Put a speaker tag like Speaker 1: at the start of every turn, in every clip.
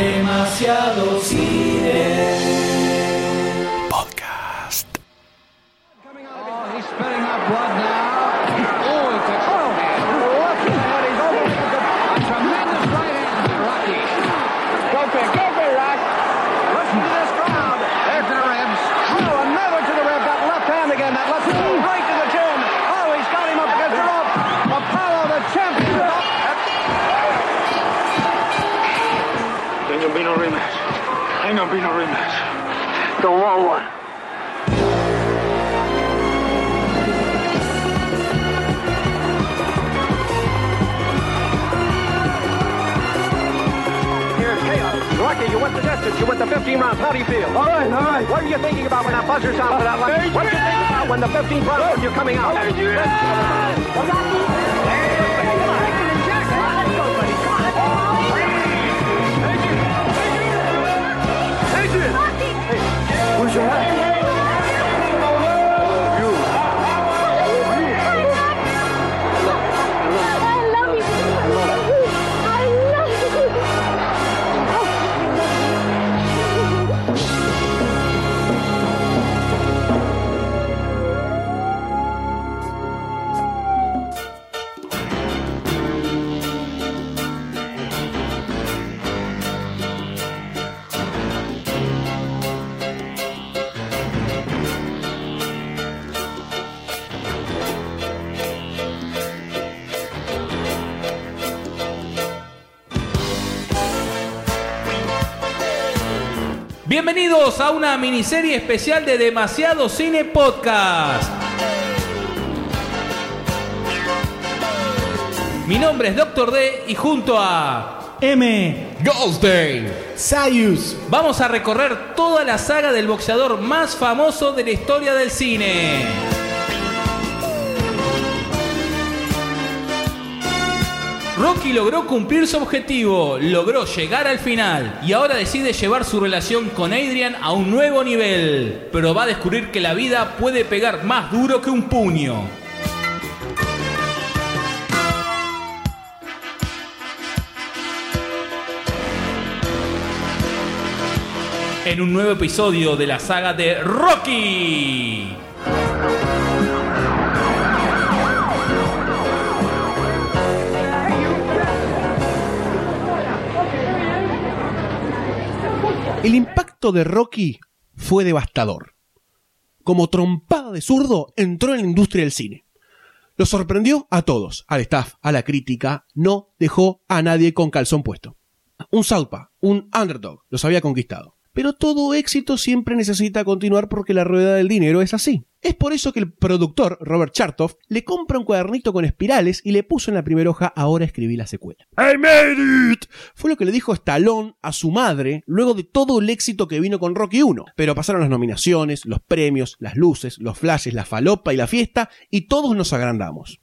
Speaker 1: Demasiado cine.
Speaker 2: Rocky, you went the distance. You went the 15 rounds. How do you feel? All right, all right. What are you thinking about when that buzzer sounds for that lunch? What are you thinking about when the 15th round when you're coming out?
Speaker 3: Where's your hat?
Speaker 4: Bienvenidos a una miniserie especial de Demasiado Cine Podcast. Mi nombre es Doctor D y junto a
Speaker 1: M.
Speaker 4: Goldstein
Speaker 1: Sayus.
Speaker 4: vamos a recorrer toda la saga del boxeador más famoso de la historia del cine. Rocky logró cumplir su objetivo, logró llegar al final y ahora decide llevar su relación con Adrian a un nuevo nivel, pero va a descubrir que la vida puede pegar más duro que un puño. En un nuevo episodio de la saga de Rocky.
Speaker 5: El impacto de Rocky fue devastador. Como trompada de zurdo, entró en la industria del cine. Lo sorprendió a todos, al staff, a la crítica, no dejó a nadie con calzón puesto. Un Southpaw, un underdog, los había conquistado. Pero todo éxito siempre necesita continuar porque la rueda del dinero es así. Es por eso que el productor, Robert Chartoff, le compra un cuadernito con espirales y le puso en la primera hoja ahora escribí la secuela. I made it! Fue lo que le dijo Stallone a su madre luego de todo el éxito que vino con Rocky 1. Pero pasaron las nominaciones, los premios, las luces, los flashes, la falopa y la fiesta y todos nos agrandamos.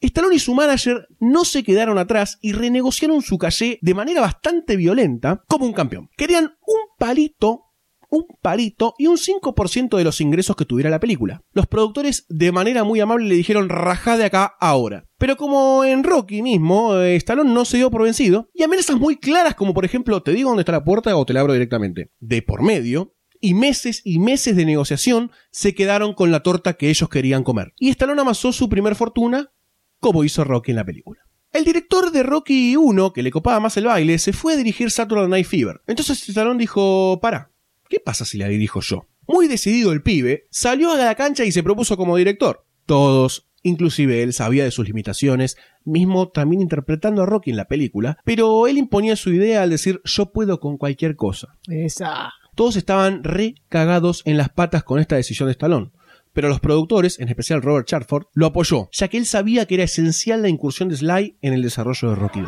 Speaker 5: Stallone y su manager no se quedaron atrás y renegociaron su calle de manera bastante violenta como un campeón. Querían un palito, un palito y un 5% de los ingresos que tuviera la película. Los productores de manera muy amable le dijeron rajá de acá ahora. Pero como en Rocky mismo, eh, Stallone no se dio por vencido y amenazas muy claras como por ejemplo te digo dónde está la puerta o te la abro directamente. De por medio, y meses y meses de negociación se quedaron con la torta que ellos querían comer. Y Stallone amasó su primer fortuna como hizo Rocky en la película. El director de Rocky 1, que le copaba más el baile, se fue a dirigir Saturday Night Fever. Entonces Stallone dijo, para, ¿qué pasa si la dirijo yo? Muy decidido el pibe, salió a la cancha y se propuso como director. Todos, inclusive él, sabía de sus limitaciones, mismo también interpretando a Rocky en la película, pero él imponía su idea al decir yo puedo con cualquier cosa.
Speaker 1: Esa.
Speaker 5: Todos estaban re cagados en las patas con esta decisión de Stallone. Pero los productores, en especial Robert Charford, lo apoyó, ya que él sabía que era esencial la incursión de Sly en el desarrollo de Rocky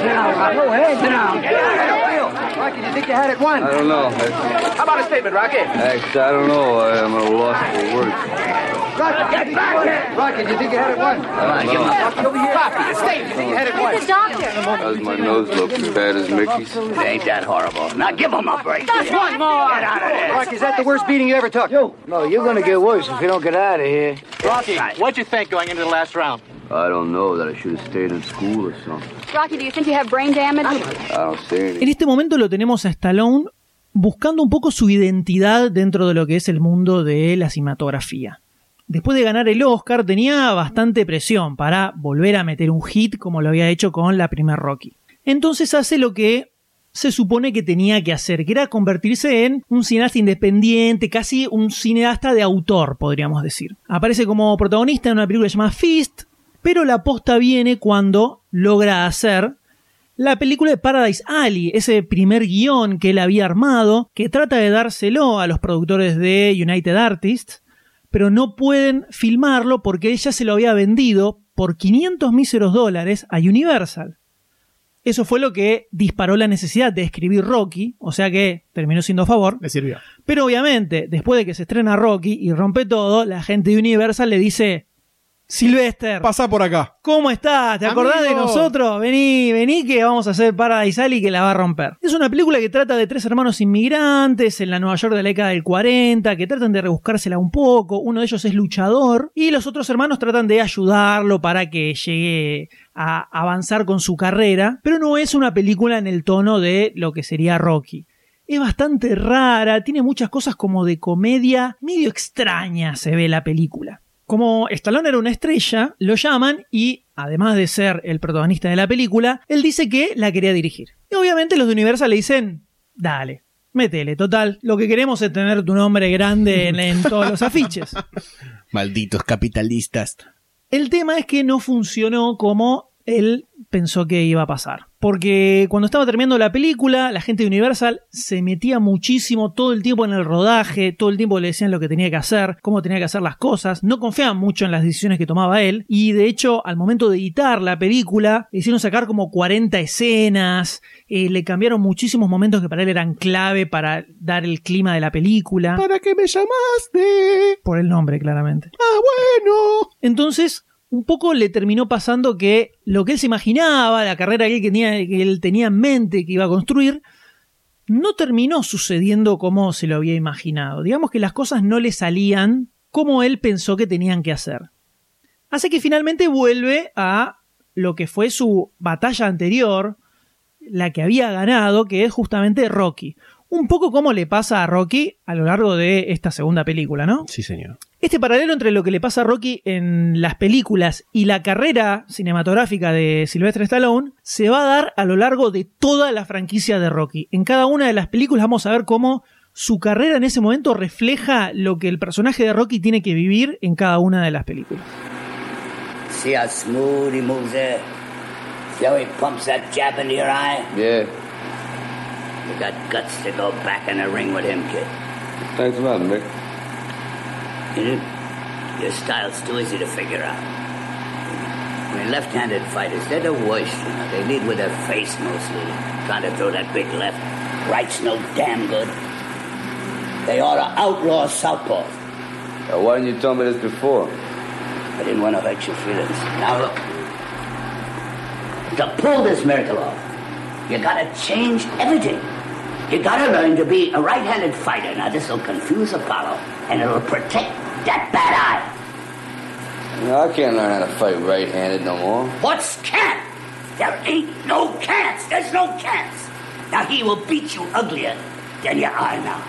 Speaker 5: 2.
Speaker 2: Rocky, do you think you had it won?
Speaker 6: I don't know.
Speaker 2: How about a statement, Rocky?
Speaker 6: Actually, I don't know. I'm at a loss for words.
Speaker 2: Get back here! Rocky, do you think you had it one? Come on, give him Rocky, over here. Rocky, stay. Do you think you had it one?
Speaker 7: Get the doctor.
Speaker 6: Does my nose look as bad as Mickey's?
Speaker 8: It ain't that horrible. Now give him a break.
Speaker 7: Just one more.
Speaker 8: Get out of there.
Speaker 2: Rocky, is that the worst beating you ever took?
Speaker 1: You. No, you're gonna get worse if you don't get out of here.
Speaker 9: Rocky, what'd you think going into the last round?
Speaker 6: I don't know that I should have stayed in school or something. See any.
Speaker 10: En este momento lo tenemos a Stallone buscando un poco su identidad dentro de lo que es el mundo de la cinematografía. Después de ganar el Oscar tenía bastante presión para volver a meter un hit como lo había hecho con la primer Rocky. Entonces hace lo que se supone que tenía que hacer, que era convertirse en un cineasta independiente, casi un cineasta de autor, podríamos decir. Aparece como protagonista en una película llamada Fist, pero la posta viene cuando logra hacer la película de Paradise Alley, ese primer guion que él había armado, que trata de dárselo a los productores de United Artists, pero no pueden filmarlo porque ella se lo había vendido por 500 míseros dólares a Universal. Eso fue lo que disparó la necesidad de escribir Rocky, o sea que terminó siendo a favor.
Speaker 5: Le sirvió.
Speaker 10: Pero obviamente, después de que se estrena Rocky y rompe todo, la gente de Universal le dice, Sylvester,
Speaker 5: Pasa por acá.
Speaker 10: ¿cómo estás? ¿Te acordás de nosotros? Vení, vení que vamos a hacer Paradise Alley que la va a romper. Es una película que trata de tres hermanos inmigrantes en la Nueva York de la década del 40, que tratan de rebuscársela un poco. Uno de ellos es luchador y los otros hermanos tratan de ayudarlo para que llegue a avanzar con su carrera. Pero no es una película en el tono de lo que sería Rocky. Es bastante rara, tiene muchas cosas como de comedia, medio extraña se ve la película. Como Stallone era una estrella, lo llaman y, además de ser el protagonista de la película, él dice que la quería dirigir. Y obviamente los de Universal le dicen, dale, métele, total, lo que queremos es tener tu nombre grande en, en todos los afiches.
Speaker 5: Malditos capitalistas.
Speaker 10: El tema es que no funcionó como él pensó que iba a pasar. Porque cuando estaba terminando la película, la gente de Universal se metía muchísimo todo el tiempo en el rodaje, todo el tiempo le decían lo que tenía que hacer, cómo tenía que hacer las cosas, no confiaban mucho en las decisiones que tomaba él, y de hecho, al momento de editar la película, le hicieron sacar como 40 escenas, eh, le cambiaron muchísimos momentos que para él eran clave para dar el clima de la película.
Speaker 5: ¿Para qué me llamaste?
Speaker 10: Por el nombre, claramente.
Speaker 5: Ah, bueno.
Speaker 10: Entonces, un poco le terminó pasando que lo que él se imaginaba, la carrera que él tenía, que él tenía en mente que iba a construir, no terminó sucediendo como se lo había imaginado. Digamos que las cosas no le salían como él pensó que tenían que hacer. Así que finalmente vuelve a lo que fue su batalla anterior, la que había ganado, que es justamente Rocky. Un poco como le pasa a Rocky a lo largo de esta segunda película, ¿no?
Speaker 5: Sí, señor.
Speaker 10: Este paralelo entre lo que le pasa a Rocky en las películas y la carrera cinematográfica de Sylvester Stallone se va a dar a lo largo de toda la franquicia de Rocky. En cada una de las películas vamos a ver cómo su carrera en ese momento refleja lo que el personaje de Rocky tiene que vivir en cada una de las películas.
Speaker 8: See how smooth he moves there? See how he pumps that jab into your eye?
Speaker 6: Yeah.
Speaker 8: You got guts to go back in the ring with him, kid.
Speaker 6: Thanks a lot, Mick.
Speaker 8: You know, your style's too easy to figure out. I mean, left-handed fighters, they're the worst, you know. They lead with their face mostly, trying to throw that big left. Right's no damn good. They ought to outlaw southpaw.
Speaker 6: Why didn't you tell me this before?
Speaker 8: I didn't want to hurt your feelings. Now look, to pull this miracle off, you gotta change everything. You gotta learn to be a right-handed fighter. Now this'll confuse Apollo, and it'll protect that bad eye.
Speaker 6: No, I can't learn how to fight right-handed no more.
Speaker 8: What's can't? There ain't no can'ts. There's no can'ts. Now he will beat you uglier than you are now.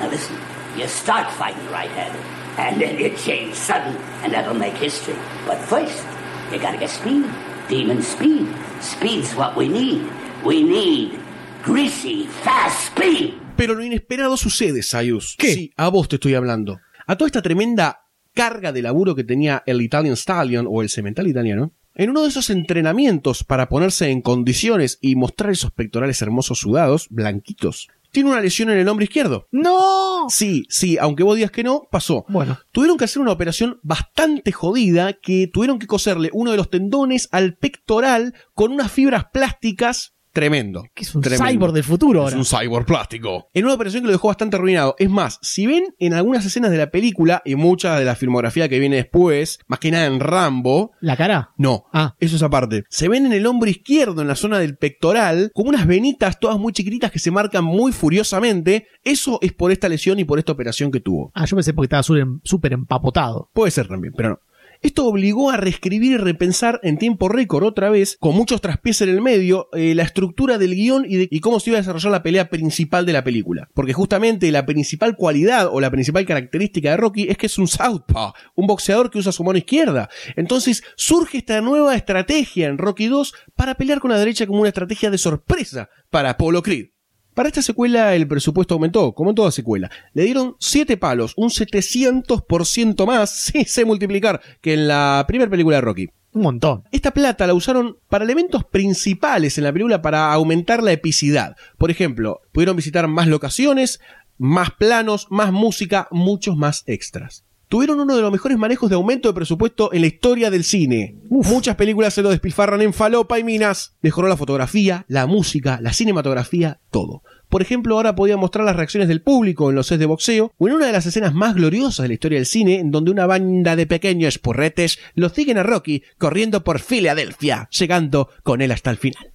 Speaker 8: Now listen, you start fighting right-handed, and then you change sudden, and that'll make history. But first, you gotta get speed. Demon speed. Speed's what we need. We need greasy, fast speed.
Speaker 5: Pero lo inesperado sucede, Sayus.
Speaker 10: ¿Qué?
Speaker 5: Sí, a vos te estoy hablando. A toda esta tremenda carga de laburo que tenía el Italian Stallion o el cemental italiano, en uno de esos entrenamientos para ponerse en condiciones y mostrar esos pectorales hermosos sudados, blanquitos, tiene una lesión en el hombro izquierdo.
Speaker 10: ¡No!
Speaker 5: Sí, sí, aunque vos digas que no, pasó.
Speaker 10: Bueno,
Speaker 5: Tuvieron que hacer una operación bastante jodida que tuvieron que coserle uno de los tendones al pectoral con unas fibras plásticas tremendo.
Speaker 11: Que es un
Speaker 5: Tremendo.
Speaker 11: cyborg del futuro
Speaker 5: Es
Speaker 11: ahora.
Speaker 5: un cyborg plástico. En una operación que lo dejó bastante arruinado. Es más, si ven en algunas escenas de la película y mucha de la filmografía que viene después, más que nada en Rambo,
Speaker 11: ¿La cara?
Speaker 5: no,
Speaker 11: Ah.
Speaker 5: eso es aparte. Se ven en el hombro izquierdo, en la zona del pectoral, como unas venitas todas muy chiquititas que se marcan muy furiosamente. Eso es por esta lesión y por esta operación que tuvo.
Speaker 11: Ah, yo pensé porque estaba súper empapotado.
Speaker 5: Puede ser también, pero no. Esto obligó a reescribir y repensar en tiempo récord otra vez, con muchos traspiés en el medio, eh, la estructura del guion y, y cómo se iba a desarrollar la pelea principal de la película. Porque justamente la principal cualidad o la principal característica de Rocky es que es un southpaw, un boxeador que usa su mano izquierda. Entonces surge esta nueva estrategia en Rocky 2 para pelear con la derecha como una estrategia de sorpresa para Apollo Creed. Para esta secuela el presupuesto aumentó, como en toda secuela. Le dieron 7 palos, un 700% más, sí sé multiplicar, que en la primera película de Rocky.
Speaker 11: Un montón.
Speaker 5: Esta plata la usaron para elementos principales en la película para aumentar la epicidad. Por ejemplo, pudieron visitar más locaciones, más planos, más música, muchos más extras. Tuvieron uno de los mejores manejos de aumento de presupuesto en la historia del cine. Muchas películas se lo despilfarran en falopa y minas. Mejoró la fotografía, la música, la cinematografía, todo. Por ejemplo, ahora podía mostrar las reacciones del público en los sets de boxeo o en una de las escenas más gloriosas de la historia del cine, en donde una banda de pequeños porretes lo siguen a Rocky corriendo por Filadelfia, llegando con él hasta el final.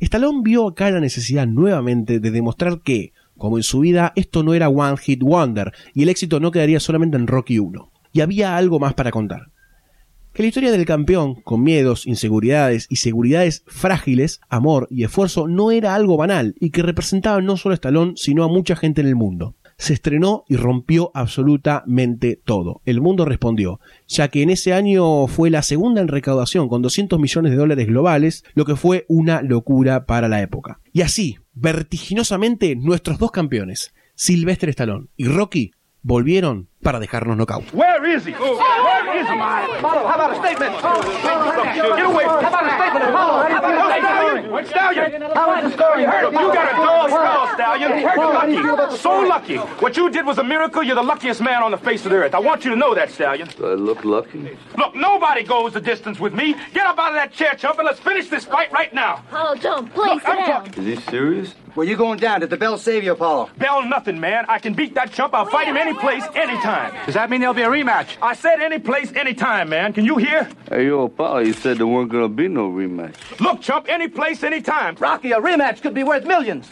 Speaker 5: Stallone vio acá la necesidad nuevamente de demostrar que, como en su vida, esto no era One Hit Wonder y el éxito no quedaría solamente en Rocky 1. Y había algo más para contar. Que la historia del campeón, con miedos, inseguridades y seguridades frágiles, amor y esfuerzo, no era algo banal y que representaba no solo a Stallone, sino a mucha gente en el mundo. Se estrenó y rompió absolutamente todo. El mundo respondió, ya que en ese año fue la segunda en recaudación con 200 millones de dólares globales, lo que fue una locura para la época. Y así, vertiginosamente, nuestros dos campeones, Sylvester Stallone y Rocky, volvieron para dejarnos knockout.
Speaker 3: Where is he? Oh, where is he?
Speaker 2: How about a statement?
Speaker 3: Get away. How about a statement? How about a statement? Stallion.
Speaker 2: How was the story?
Speaker 3: You got a dog skull, Stallion. You're lucky. So lucky. What you did was a miracle. You're the luckiest man on the face of the earth. I want you to know that, Stallion.
Speaker 6: Do I look lucky?
Speaker 3: Look, nobody goes the distance with me. Get up out of that chair, chump, and let's finish this fight right now.
Speaker 7: Oh, don't. Please
Speaker 3: Look, I'm
Speaker 7: down.
Speaker 3: talking.
Speaker 6: Is he serious?
Speaker 1: Well, you're going down? Did the bell save you, Apollo?
Speaker 3: Bell nothing, man. I can beat that chump. I'll fight him any place, anytime.
Speaker 9: Does that mean there'll be a rematch?
Speaker 3: I said any place, anytime, man. Can you hear?
Speaker 6: Hey, yo, Apollo, you said there weren't gonna be no rematch.
Speaker 3: Look, chump, any place, anytime.
Speaker 1: Rocky, a rematch could be worth millions.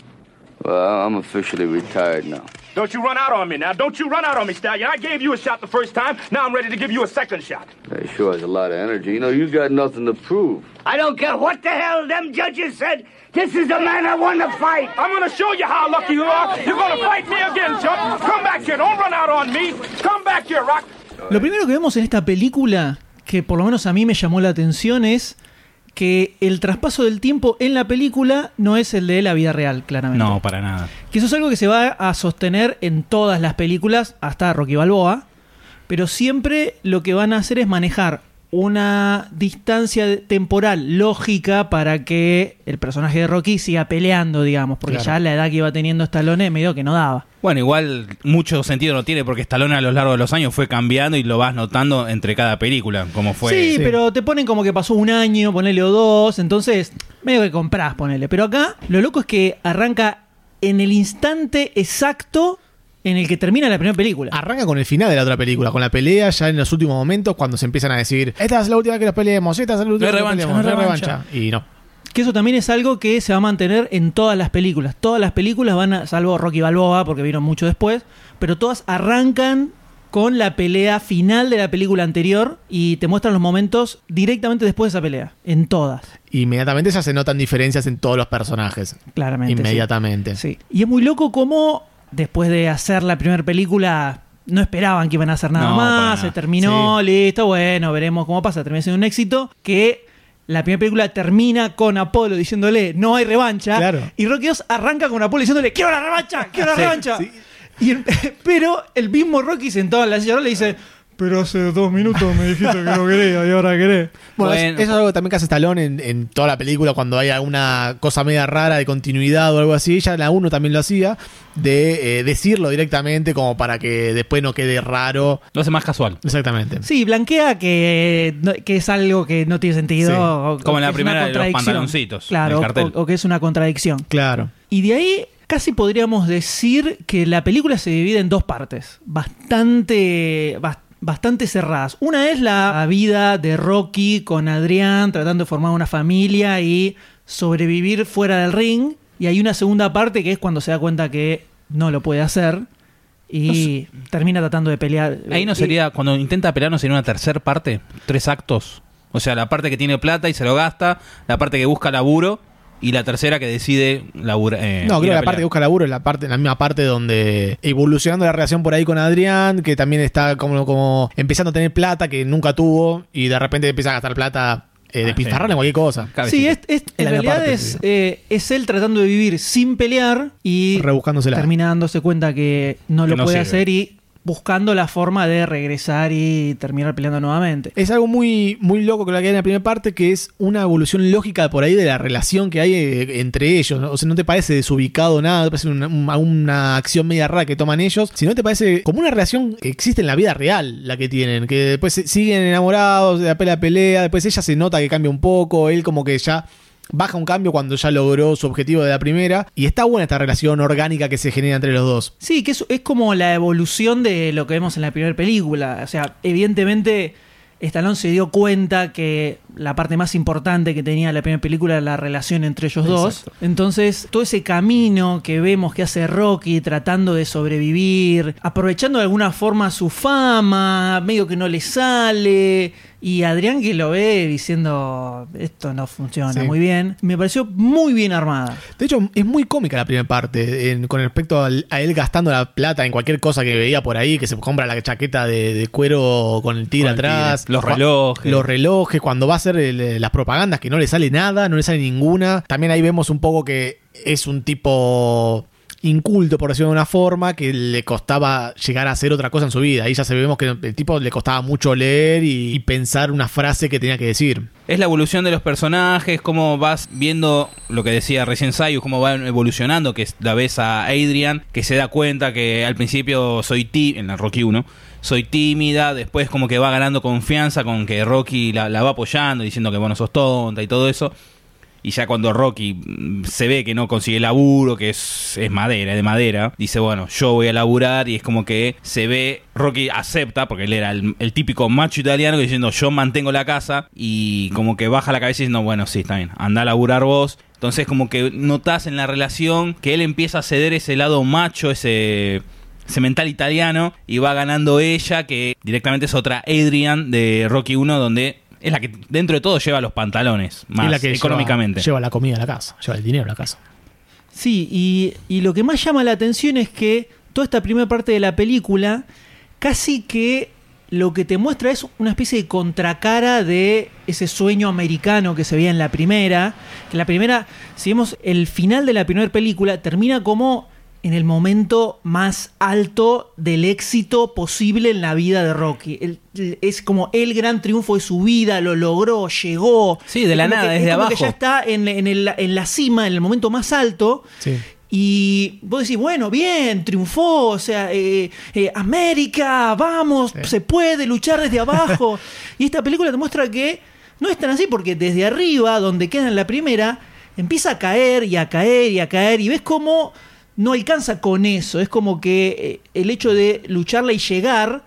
Speaker 6: Well, I'm officially retired now.
Speaker 3: Don't you run out on me now. Don't you run out on me, Stallion. I gave you a shot the first time. Now I'm ready to give you a second shot.
Speaker 6: That sure has a lot of energy. You know, you got nothing to prove.
Speaker 8: I don't care what the hell them judges said. This is the man I want to fight.
Speaker 3: I'm gonna show you how lucky you are. You're gonna fight me again, chump. Come back here. Don't run out on me. Come back here, Rock.
Speaker 10: Lo primero que vemos en esta película, que por lo menos a mí me llamó la atención, es que el traspaso del tiempo en la película no es el de la vida real, claramente.
Speaker 4: No, para nada.
Speaker 10: Que eso es algo que se va a sostener en todas las películas, hasta Rocky Balboa, pero siempre lo que van a hacer es manejar una distancia temporal lógica para que el personaje de Rocky siga peleando, digamos, porque
Speaker 4: Claro.
Speaker 10: ya la edad que iba teniendo Stallone medio que no daba.
Speaker 4: Bueno, igual mucho sentido no tiene porque Stallone a lo largo de los años fue cambiando y lo vas notando entre cada película, como fue.
Speaker 10: sí, pero te ponen como que pasó un año, ponele o dos, entonces medio que comprás, ponele. Pero acá lo loco es que arranca en el instante exacto en el que termina la primera película.
Speaker 11: Arranca con el final de la otra película, con la pelea ya en los últimos momentos cuando se empiezan a decir, esta es la última que nos peleemos, esta es la última que nos peleemos,
Speaker 10: no hay revancha".
Speaker 11: revancha. Y no.
Speaker 10: Que eso también es algo que se va a mantener en todas las películas. Todas las películas van a, salvo Rocky Balboa, porque vieron mucho después, pero todas arrancan con la pelea final de la película anterior y te muestran los momentos directamente después de esa pelea. En todas,
Speaker 11: Inmediatamente ya se notan diferencias en todos los personajes.
Speaker 10: claramente. sí.
Speaker 11: Inmediatamente.
Speaker 10: Sí. Y es muy loco cómo después de hacer la primera película no esperaban que iban a hacer nada
Speaker 4: No,
Speaker 10: más, se terminó, listo, bueno, veremos cómo pasa, termina siendo un éxito, que la primera película termina con Apolo diciéndole no hay revancha
Speaker 11: Claro.
Speaker 10: y Rocky 2 arranca con Apolo diciéndole quiero la revancha, quiero la
Speaker 4: Sí,
Speaker 10: revancha. Y el- pero el mismo Rocky sentado en la silla le dice Pero hace dos minutos me dijiste que no quería y ahora querés.
Speaker 11: Bueno, es-
Speaker 4: Bueno.
Speaker 11: eso es algo que también que hace Stallone en, en toda la película cuando hay alguna cosa media rara de continuidad o algo así. Ya en la 1 también lo hacía, de eh, decirlo directamente como para que después no quede raro.
Speaker 4: Lo hace más casual.
Speaker 11: Exactamente.
Speaker 10: Sí, blanquea que, no- que es algo que no tiene sentido.
Speaker 11: Sí.
Speaker 10: o- o
Speaker 4: Como en la primera de los
Speaker 10: contradicción.
Speaker 4: pantaloncitos,
Speaker 10: Claro,
Speaker 4: cartel.
Speaker 10: o, o que es una contradicción.
Speaker 11: Claro.
Speaker 10: Y de ahí casi podríamos decir que la película se divide en dos partes, bastante, bas- bastante cerradas. Una es la vida de Rocky con Adrián tratando de formar una familia y sobrevivir fuera del ring. Y hay una segunda parte que es cuando se da cuenta que no lo puede hacer y termina tratando de pelear.
Speaker 4: Ahí no
Speaker 10: Y-
Speaker 4: sería, cuando intenta pelear, no sería una tercera parte, tres actos. O sea, la parte que tiene plata y se lo gasta, la parte que busca laburo y la tercera que decide labura, eh,
Speaker 11: No, creo que la parte que busca laburo es la parte, la misma parte donde evolucionando la relación por ahí con Adrián, que también está como, como empezando a tener plata que nunca tuvo y de repente empieza a gastar plata eh, de
Speaker 4: Ah,
Speaker 11: pizarrarle
Speaker 4: sí.
Speaker 11: cualquier cosa.
Speaker 10: Sí, es, es- en realidad
Speaker 11: parte,
Speaker 10: es, eh, es él tratando de vivir sin pelear y dándose cuenta que no
Speaker 4: Que
Speaker 10: lo
Speaker 4: no
Speaker 10: puede
Speaker 4: sirve.
Speaker 10: hacer y buscando la forma de regresar y terminar peleando nuevamente.
Speaker 11: Es algo muy, muy loco que lo que hay en la primera parte, que es una evolución lógica por ahí de la relación que hay eh, entre ellos. O sea, no te parece desubicado nada, te parece una, una- acción media rara que toman ellos, sino te parece como una relación que existe en la vida real, la que tienen, que después siguen enamorados, de la pelea pelea, después ella se nota que cambia un poco, él como que ya baja un cambio cuando ya logró su objetivo de la primera, y está buena esta relación orgánica que se genera entre los dos.
Speaker 10: Sí, que es, es como la evolución de lo que vemos en la primera película. O sea, evidentemente Stallone se dio cuenta que la parte más importante que tenía la primera película era la relación entre ellos dos. Entonces, todo ese camino que vemos que hace Rocky tratando de sobrevivir, aprovechando de alguna forma su fama, medio que no le sale, y Adrián que lo ve diciendo, esto no funciona
Speaker 11: Sí.
Speaker 10: muy bien, me pareció muy bien armada.
Speaker 11: De hecho, es muy cómica la primera parte en- con respecto al- a él gastando la plata en cualquier cosa que veía por ahí, que se compra la chaqueta de, de cuero con el tigre
Speaker 4: Con el
Speaker 11: atrás,
Speaker 4: tigre. Los relojes.
Speaker 11: los relojes, cuando va a hacer el- las propagandas que no le sale nada, no le sale ninguna. También ahí vemos un poco que es un tipo inculto, por decirlo de una forma, que le costaba llegar a hacer otra cosa en su vida. Ahí ya se vemos que el tipo le costaba mucho leer y, pensar una frase que tenía que decir.
Speaker 4: Es la evolución de los personajes, cómo vas viendo lo que decía recién Sayus, cómo van evolucionando, que la ves a Adrian, que se da cuenta que al principio soy en Rocky 1, soy tímida, después como que va ganando confianza con que Rocky la, la va apoyando, diciendo que bueno, sos tonta y todo eso. Y ya cuando Rocky mm, se ve que no consigue laburo, que es, madera, es de madera, dice, bueno, yo voy a laburar y es como que se ve, Rocky acepta, porque él era el, típico macho italiano diciendo, yo mantengo la casa y como que baja la cabeza diciendo, bueno, sí, está bien, anda a laburar vos. Entonces como que notas en la relación que él empieza a ceder ese lado macho, ese ese mental italiano y va ganando ella que directamente es otra Adrian de Rocky 1 donde es la que dentro de todo lleva los pantalones más
Speaker 11: Y la que
Speaker 4: económicamente.
Speaker 11: Lleva, lleva la comida a la casa, lleva el dinero a la casa.
Speaker 10: Sí, y, y lo que más llama la atención es que toda esta primera parte de la película casi que lo que te muestra es una especie de contracara de ese sueño americano que se veía en la primera. Que la primera, si vemos el final de la primera película, termina como en el momento más alto del éxito posible en la vida de Rocky. El- el- es como el gran triunfo de su vida, lo logró, llegó.
Speaker 4: Sí, de la nada,
Speaker 10: que-
Speaker 4: desde
Speaker 10: es como que
Speaker 4: abajo.
Speaker 10: ya está en, en el- en la cima, en el momento más alto.
Speaker 11: Sí.
Speaker 10: Y vos decís, bueno, bien, triunfó, o sea, eh, eh, América, vamos, se puede luchar desde abajo. y esta película te muestra que no es tan así, porque desde arriba, donde queda en la primera, empieza a caer y a caer y a caer, y ves cómo no alcanza con eso. Es como que eh, el hecho de lucharla y llegar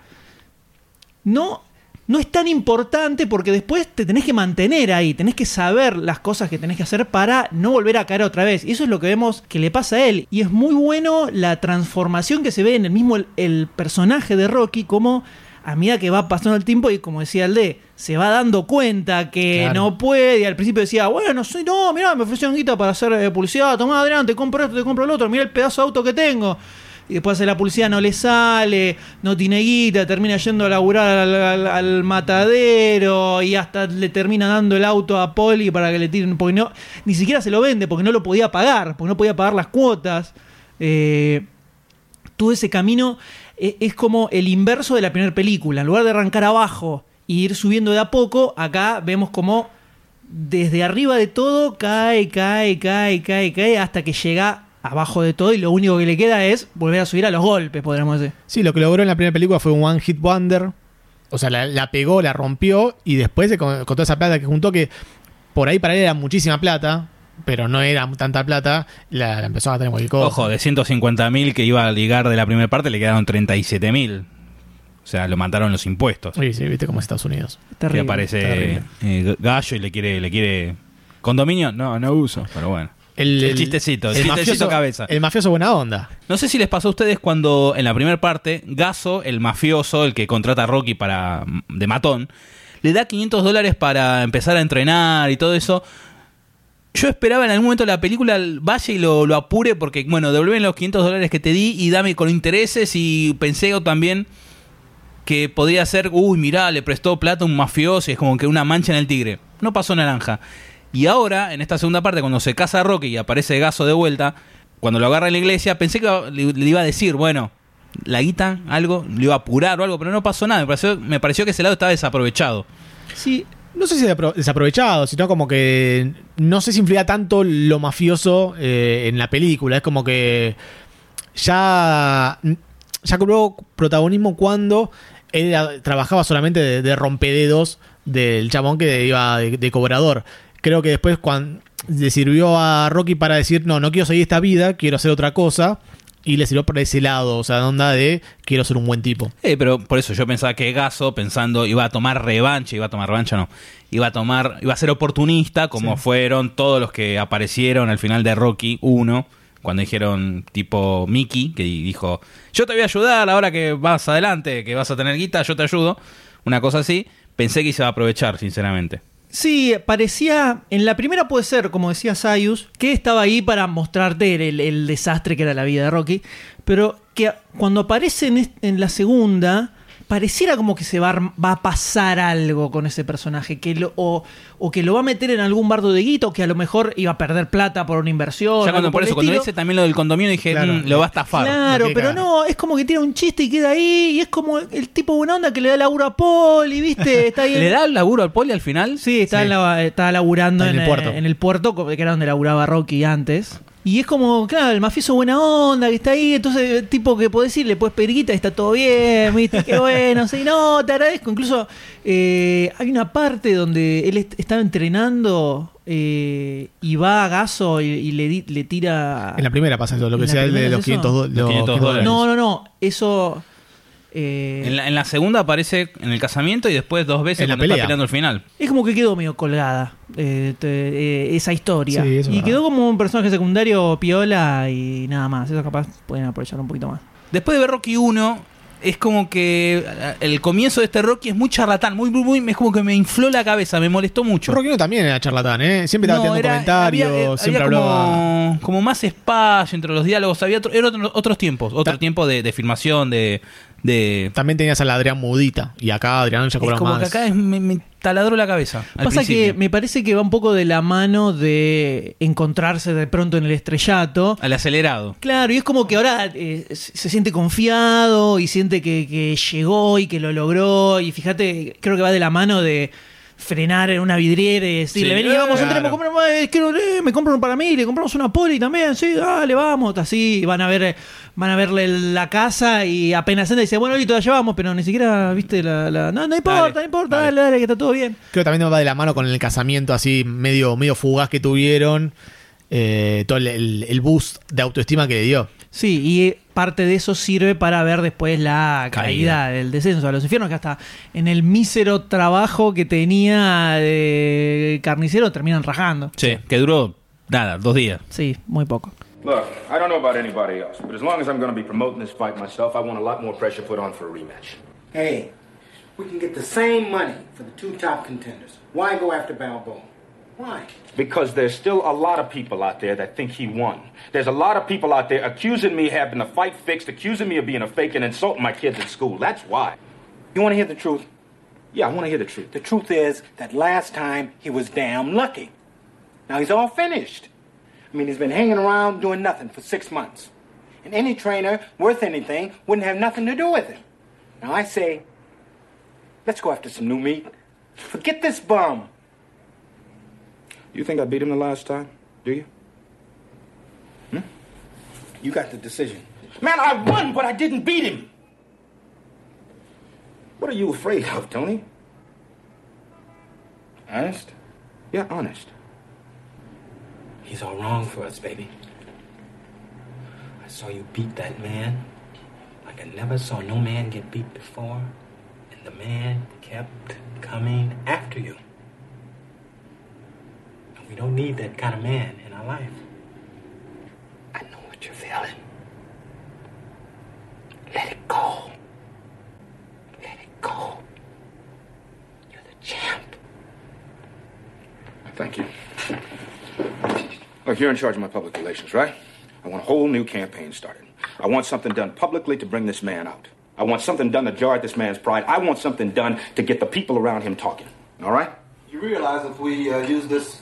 Speaker 10: no, no es tan importante porque después te tenés que mantener ahí, tenés que saber las cosas que tenés que hacer para no volver a caer otra vez. Y eso es lo que vemos que le pasa a él. Y es muy bueno la transformación que se ve en el mismo el, el personaje de Rocky, como a medida que va pasando el tiempo y como decía el D, se va dando cuenta que
Speaker 11: Claro.
Speaker 10: no puede. Y al principio decía, bueno, soy, no, mirá, me ofrecieron guita para hacer eh, publicidad, tomá adelante, compro esto, te compro el otro, mira el pedazo de auto que tengo. Y después hace la publicidad, no le sale, no tiene guita, termina yendo a laburar al, al- al matadero y hasta le termina dando el auto a Poli para que le tiren, porque no, ni siquiera se lo vende, porque no lo podía pagar, porque no podía pagar las cuotas. Eh, todo ese camino es como el inverso de la primera película. En lugar de arrancar abajo e ir subiendo de a poco, acá vemos como desde arriba de todo cae, cae, cae, cae, cae, hasta que llega abajo de todo y lo único que le queda es volver a subir a los golpes, podríamos decir.
Speaker 11: Sí, lo que logró en la primera película fue un One Hit Wonder. O sea, la, la pegó, la rompió y después con, con toda esa plata que juntó, que por ahí para él era muchísima plata, pero no era tanta plata, la, la empezó a tener cualquier cosa.
Speaker 4: Ojo, de 150.000 que iba a ligar de la primera parte, le quedaron 37.000. O sea, lo mataron los impuestos.
Speaker 11: Sí, sí, viste cómo es Estados Unidos.
Speaker 4: Que
Speaker 10: Terrible.
Speaker 4: aparece
Speaker 11: terrible.
Speaker 4: eh, Gallo y le quiere, le quiere. ¿Condominio? No, no uso, pero bueno. El, chistecito, el, chistecito
Speaker 11: mafioso,
Speaker 4: cabeza.
Speaker 11: El mafioso buena onda.
Speaker 4: No sé si les pasó a ustedes cuando en la primera parte, Gaso, el mafioso, el que contrata a Rocky para de matón, le da 500 dólares para empezar a entrenar y todo eso. Yo esperaba en algún momento la película vaya y lo, apure porque, bueno, devuelven los 500 dólares que te di y dame con intereses y pensé yo también que podría ser, uy, mirá, le prestó plata a un mafioso y es como que una mancha en el tigre. No pasó naranja. Y ahora, en esta segunda parte, cuando se casa Rocky y aparece Gaso de vuelta, cuando lo agarra en la iglesia, pensé que le, le iba a decir, bueno, la guita, algo, le iba a apurar o algo, pero no pasó nada. Me pareció, me pareció que ese lado estaba desaprovechado.
Speaker 10: Sí,
Speaker 11: No sé si apro- desaprovechado, sino como que no sé si influía tanto lo mafioso eh, en la película. Es como que ya, ya cobró protagonismo cuando él trabajaba solamente de, de rompededos del chabón que iba de, de cobrador. Creo que después cuando le sirvió a Rocky para decir, no, no quiero seguir esta vida, quiero hacer otra cosa. Y le sirvió por ese lado, o sea, onda de quiero ser un buen tipo.
Speaker 4: Eh, pero por eso yo pensaba que Gaso, pensando, iba a tomar revancha, iba a tomar revancha, no. Iba a tomar, iba a ser oportunista, como
Speaker 11: Sí.
Speaker 4: fueron todos los que aparecieron al final de Rocky 1, cuando dijeron tipo Mickey, que dijo, yo te voy a ayudar ahora que vas adelante, que vas a tener guita, yo te ayudo. Una cosa así, pensé que se iba a aprovechar, sinceramente.
Speaker 10: Sí, parecía. En la primera puede ser, como decía Sayus, que estaba ahí para mostrarte el, desastre que era la vida de Rocky. Pero que cuando aparece en la segunda, pareciera como que se va a, va a pasar algo con ese personaje. Que lo, o, o que lo va a meter en algún bardo de guito, o que a lo mejor iba a perder plata por una inversión.
Speaker 4: ya cuando por eso, cuando dice también lo del condominio, dije,
Speaker 11: Claro.
Speaker 4: "Mm, lo va a estafar.
Speaker 10: Claro, pero no, es como que tira un chiste y queda ahí, y es como el tipo buena onda que le da laburo a Paul, y viste, está ahí. en-
Speaker 4: ¿Le da el laburo al poli al final?
Speaker 10: Sí, está,
Speaker 11: Sí.
Speaker 10: en la- está laburando
Speaker 11: Está
Speaker 10: en,
Speaker 11: en el puerto.
Speaker 10: eh, en el puerto, que era donde laburaba Rocky antes. Y es como, claro, el mafioso buena onda que está ahí, entonces el tipo que puede decir, le puedes pedir guita y está todo bien, viste, qué bueno, sí, no, te agradezco. Incluso eh, hay una parte donde él est- estaba entrenando eh, y va a Gaso y, y le, di- le tira...
Speaker 11: En la primera pasa eso, lo que
Speaker 10: ¿En la
Speaker 11: sea el de los
Speaker 10: es eso?
Speaker 11: 500, do- los
Speaker 4: 500 dólares.
Speaker 10: No, no, no, eso... eh,
Speaker 4: En la, en la segunda aparece en el casamiento y después dos veces
Speaker 11: En la
Speaker 4: cuando está
Speaker 11: pelea.
Speaker 4: peleando el final.
Speaker 10: Es como que quedó medio colgada eh, te- eh, esa historia.
Speaker 11: Sí, eso es
Speaker 10: y quedó como un personaje secundario piola y nada más. Eso capaz pueden aprovechar un poquito más.
Speaker 4: Después de ver Rocky 1, es como que eh, el comienzo de este Rocky es muy charlatán, muy, muy, muy, es como que me infló la cabeza, me molestó mucho.
Speaker 11: Rocky no también era charlatán, ¿eh? Siempre estaba
Speaker 4: No, era-
Speaker 11: comentarios,
Speaker 4: había- eh,
Speaker 11: siempre
Speaker 4: había
Speaker 11: hablaba.
Speaker 4: como, como más espacio entre los diálogos, había otro- eran otro- otros tiempos, otro
Speaker 11: Ta-
Speaker 4: tiempo de, de filmación, de... de
Speaker 11: También tenías al Adrián Mudita. Y acá Adrián ya cobra más.
Speaker 4: que acá es- me, me taladró la cabeza. al
Speaker 10: Pasa que
Speaker 4: principio.
Speaker 10: me parece que va un poco de la mano de encontrarse de pronto en el estrellato.
Speaker 4: Al acelerado.
Speaker 10: Claro, y es como que ahora eh, se se siente confiado y siente que, que llegó y que lo logró. Y fíjate, creo que va de la mano de frenar en una vidriera y decirle,
Speaker 4: Sí,
Speaker 10: vení, vamos,
Speaker 4: claro.
Speaker 10: entremos, compramos, eh, quiero, eh, me compro para mí, le compramos una poli también, sí, dale, vamos, así, van a ver, eh, van a verle la casa y apenas entra y dice, bueno, listo, la llevamos, pero ni siquiera, viste, la, la- no, no importa,
Speaker 4: Dale,
Speaker 10: no importa,
Speaker 4: dale.
Speaker 10: dale, dale, que está todo bien.
Speaker 11: Creo que también va de la mano con el casamiento así medio, medio fugaz que tuvieron. eh, todo el- el boost de autoestima que le dio.
Speaker 10: Sí, y parte de eso sirve para ver después la
Speaker 4: Caída.
Speaker 10: caída, del descenso a los infiernos, que hasta en el mísero trabajo que tenía de carnicero terminan rajando.
Speaker 4: Sí, que duró nada, dos días.
Speaker 10: Sí, muy poco.
Speaker 3: Look, I don't know about anybody else, but as long as I'm going to be promoting this fight myself, I want a lot more pressure put on for a rematch.
Speaker 12: Hey, we can get the same money for the two top contenders. Why go after Balboa? Why?
Speaker 3: Because there's still a lot of people out there that think he won. There's a lot of people out there accusing me of having the fight fixed, accusing me of being a fake and insulting my kids at school. That's why.
Speaker 12: You want to hear the truth?
Speaker 3: Yeah, I want to hear the truth.
Speaker 12: The truth is that last time he was damn lucky. Now he's all finished. I mean, he's been hanging around doing nothing for six months. And any trainer worth anything wouldn't have nothing to do with him. Now I say, let's go after some new meat. Forget this bum.
Speaker 3: You think I beat him the last time? Do you?
Speaker 12: Hmm? You got the decision.
Speaker 3: Man, I won, but I didn't beat him. What are you afraid of, Tony?
Speaker 12: Honest?
Speaker 3: Yeah, honest.
Speaker 12: He's all wrong for us, baby. I saw you beat that man like I never saw no man get beat before, and the man kept coming after you. And we don't need that kind of man in our life. I know what you're feeling. Let it go. Let it go. You're the champ.
Speaker 3: Thank you. Look, you're in charge of my public relations, right? I want a whole new campaign started. I want something done publicly to bring this man out. I want something done to jar at this man's pride. I want something done to get the people around him talking. All right?
Speaker 13: You realize if we uh, use this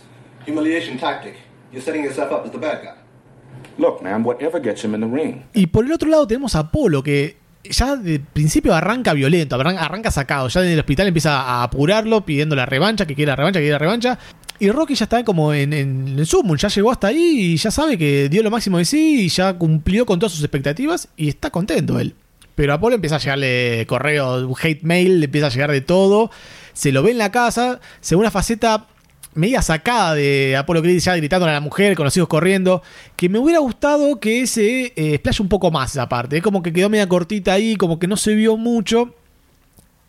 Speaker 13: humiliation tactic, you're setting yourself up as the bad guy.
Speaker 3: Look, man, whatever gets him in the ring.
Speaker 11: Y por el otro lado tenemos a Apolo, que ya de principio arranca violento, arranca, sacado. Ya en el hospital empieza a apurarlo, pidiendo la revancha, que quiere la revancha, que quiere la revancha. Y Rocky ya está como en, en el sumo, ya llegó hasta ahí y ya sabe que dio lo máximo de sí y ya cumplió con todas sus expectativas y está contento él. Pero a Apolo empieza a llegarle correo, hate mail, le empieza a llegar de todo. Se lo ve en la casa, según una faceta media sacada de Apolo Creed ya gritando a la mujer, con los hijos corriendo, que me hubiera gustado que se eh, un poco más esa parte. Es como que quedó media cortita ahí, como que no se vio mucho.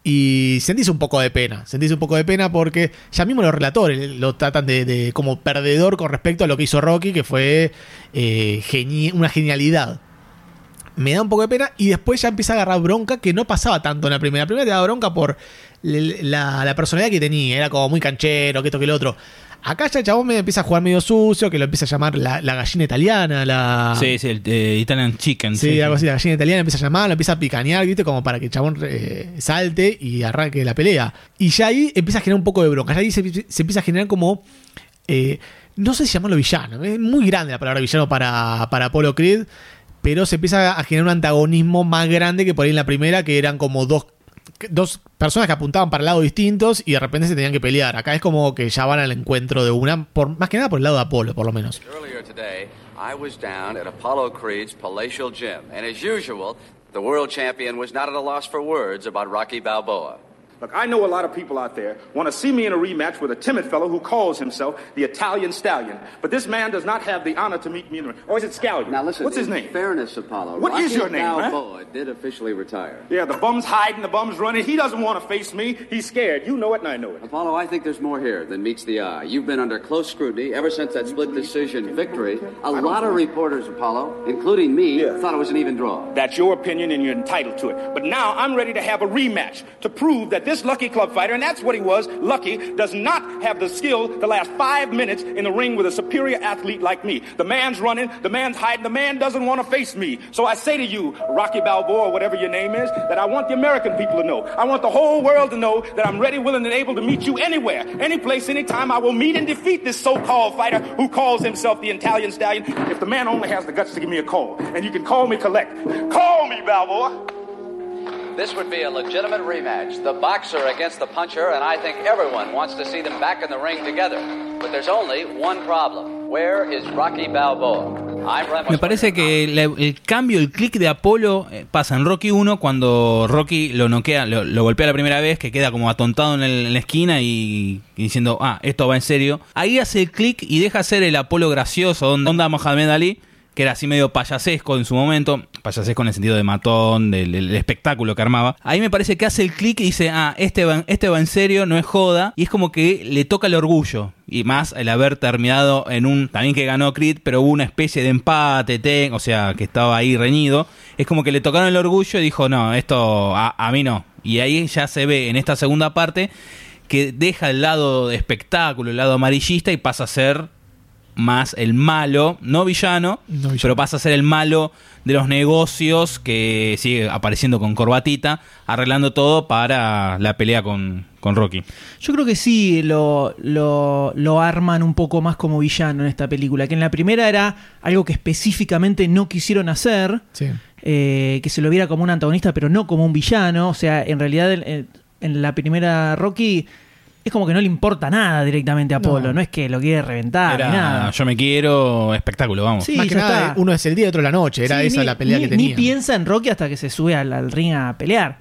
Speaker 11: Y sentís un poco de pena, sentís un poco de pena porque ya mismo los relatores lo tratan de, como perdedor con respecto a lo que hizo Rocky, que fue eh, una genialidad. Me da un poco de pena y después ya empieza a agarrar bronca que no pasaba tanto en la primera. La primera te daba bronca por la, la personalidad que tenía, era como muy canchero, que esto que lo otro. Acá ya el chabón me empieza a jugar medio sucio, que lo empieza a llamar la, la gallina italiana, la...
Speaker 4: Sí, sí, el eh, Italian Chicken.
Speaker 11: Sí, algo así, la gallina italiana empieza a llamar, lo empieza a picanear, ¿viste? Como para que el chabón eh, salte y arranque la pelea. Y ya ahí empieza a generar un poco de bronca. Ya ahí se, se empieza a generar como. eh, no sé si llamarlo villano. Es muy grande la palabra villano para, para Apollo Creed. Pero se empieza a generar un antagonismo más grande que por ahí en la primera, que eran como dos, dos personas que apuntaban para lados distintos y de repente se tenían que pelear. Acá es como que ya van al encuentro de una, por, más que nada por el lado de Apolo, por lo menos.
Speaker 14: I was down at Apollo Creed's palatial gym, and as usual, the world champion was not at a loss for words about Rocky Balboa.
Speaker 3: Look, I know a lot of people out there want to see me in a rematch with a timid fellow who calls himself the Italian Stallion. But this man does not have the honor to meet me in the ring. Or is it Scallion?
Speaker 14: Now listen,
Speaker 3: What's his name?
Speaker 14: fairness, Apollo,
Speaker 3: What
Speaker 14: Rocky
Speaker 3: is your name, man?
Speaker 14: Balboa did officially retire.
Speaker 3: Yeah, the bum's hiding, the bum's running. He doesn't want to face me. He's scared. You know it, and I know it.
Speaker 14: Apollo, I think there's more here than meets the eye. You've been under close scrutiny ever since that split decision victory. A lot of reporters, Apollo, including me, thought it was an even draw.
Speaker 3: That's your opinion, and you're entitled to it. But now I'm ready to have a rematch to prove that this lucky club fighter, and that's what he was, lucky, does not have the skill to last five minutes in the ring with a superior athlete like me. The man's running, the man's hiding, the man doesn't want to face me. So I say to you, Rocky Balboa, whatever your name is, that I want the American people to know. I want the whole world to know that I'm ready, willing, and able to meet you anywhere, any place, anytime. I will meet and defeat this so-called fighter who calls himself the Italian Stallion. If the man only has the guts to give me a call, and you can call me collect. Call me, Balboa.
Speaker 14: This would be a legitimate rematch. The boxer against the puncher, and I think everyone wants to see them back in the ring together. But there's only one problem. Where is Rocky Balboa? I'm Ramos.
Speaker 4: Me parece que el cambio, el clic de Apolo eh, pasa en Rocky 1 cuando Rocky lo noquea, lo, lo golpea la primera vez, que queda como atontado en, el- en la esquina y, y diciendo, ah, esto va en serio. Ahí hace el clic y deja ser el Apolo gracioso, onda, onda Mohamed Ali, que era así medio payasesco en su momento, payasesco en el sentido de matón, del, espectáculo que armaba. Ahí me parece que hace el clic y dice, ah, este va, este va en serio, no es joda, y es como que le toca el orgullo. Y más el haber terminado en un, también que ganó Creed, pero hubo una especie de empate, te- o sea, que estaba ahí reñido. Es como que le tocaron el orgullo y dijo, no, esto a, a mí no. Y ahí ya se ve en esta segunda parte que deja el lado de espectáculo, el lado amarillista y pasa a ser más el malo, no villano, pero pasa a ser el malo de los negocios que sigue apareciendo con corbatita, arreglando todo para la pelea con, con Rocky.
Speaker 10: Yo creo que sí lo, lo, lo arman un poco más como villano en esta película, que en la primera era algo que específicamente no quisieron hacer,
Speaker 11: Sí.
Speaker 10: eh, que se lo viera como un antagonista, pero no como un villano. O sea, en realidad en, en la primera Rocky es como que no le importa nada directamente a Apolo, no, es que lo quiere reventar
Speaker 4: Era,
Speaker 10: ni nada.
Speaker 4: yo me quiero, espectáculo, vamos.
Speaker 10: Sí,
Speaker 11: Más que nada,
Speaker 10: está.
Speaker 11: uno es el día y otro la noche. Era
Speaker 10: Sí,
Speaker 11: esa
Speaker 10: ni-
Speaker 11: la pelea
Speaker 10: ni-
Speaker 11: que tenía.
Speaker 10: Ni piensa en Rocky hasta que se sube al, al ring a pelear.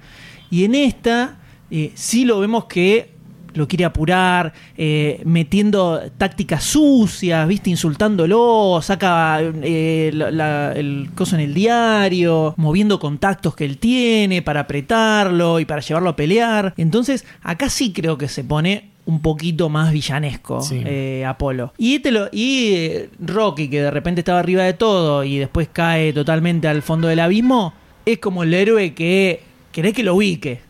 Speaker 10: Y en esta, eh, sí lo vemos que lo quiere apurar, eh, metiendo tácticas sucias, ¿viste? Insultándolo, saca eh, la- la- el coso en el diario, moviendo contactos que él tiene para apretarlo y para llevarlo a pelear. Entonces, acá sí creo que se pone un poquito más villanesco
Speaker 11: Sí.
Speaker 10: eh, Apolo. Y, te lo, y eh, Rocky, que de repente estaba arriba de todo y después cae totalmente al fondo del abismo, es como el héroe que querés que lo ubique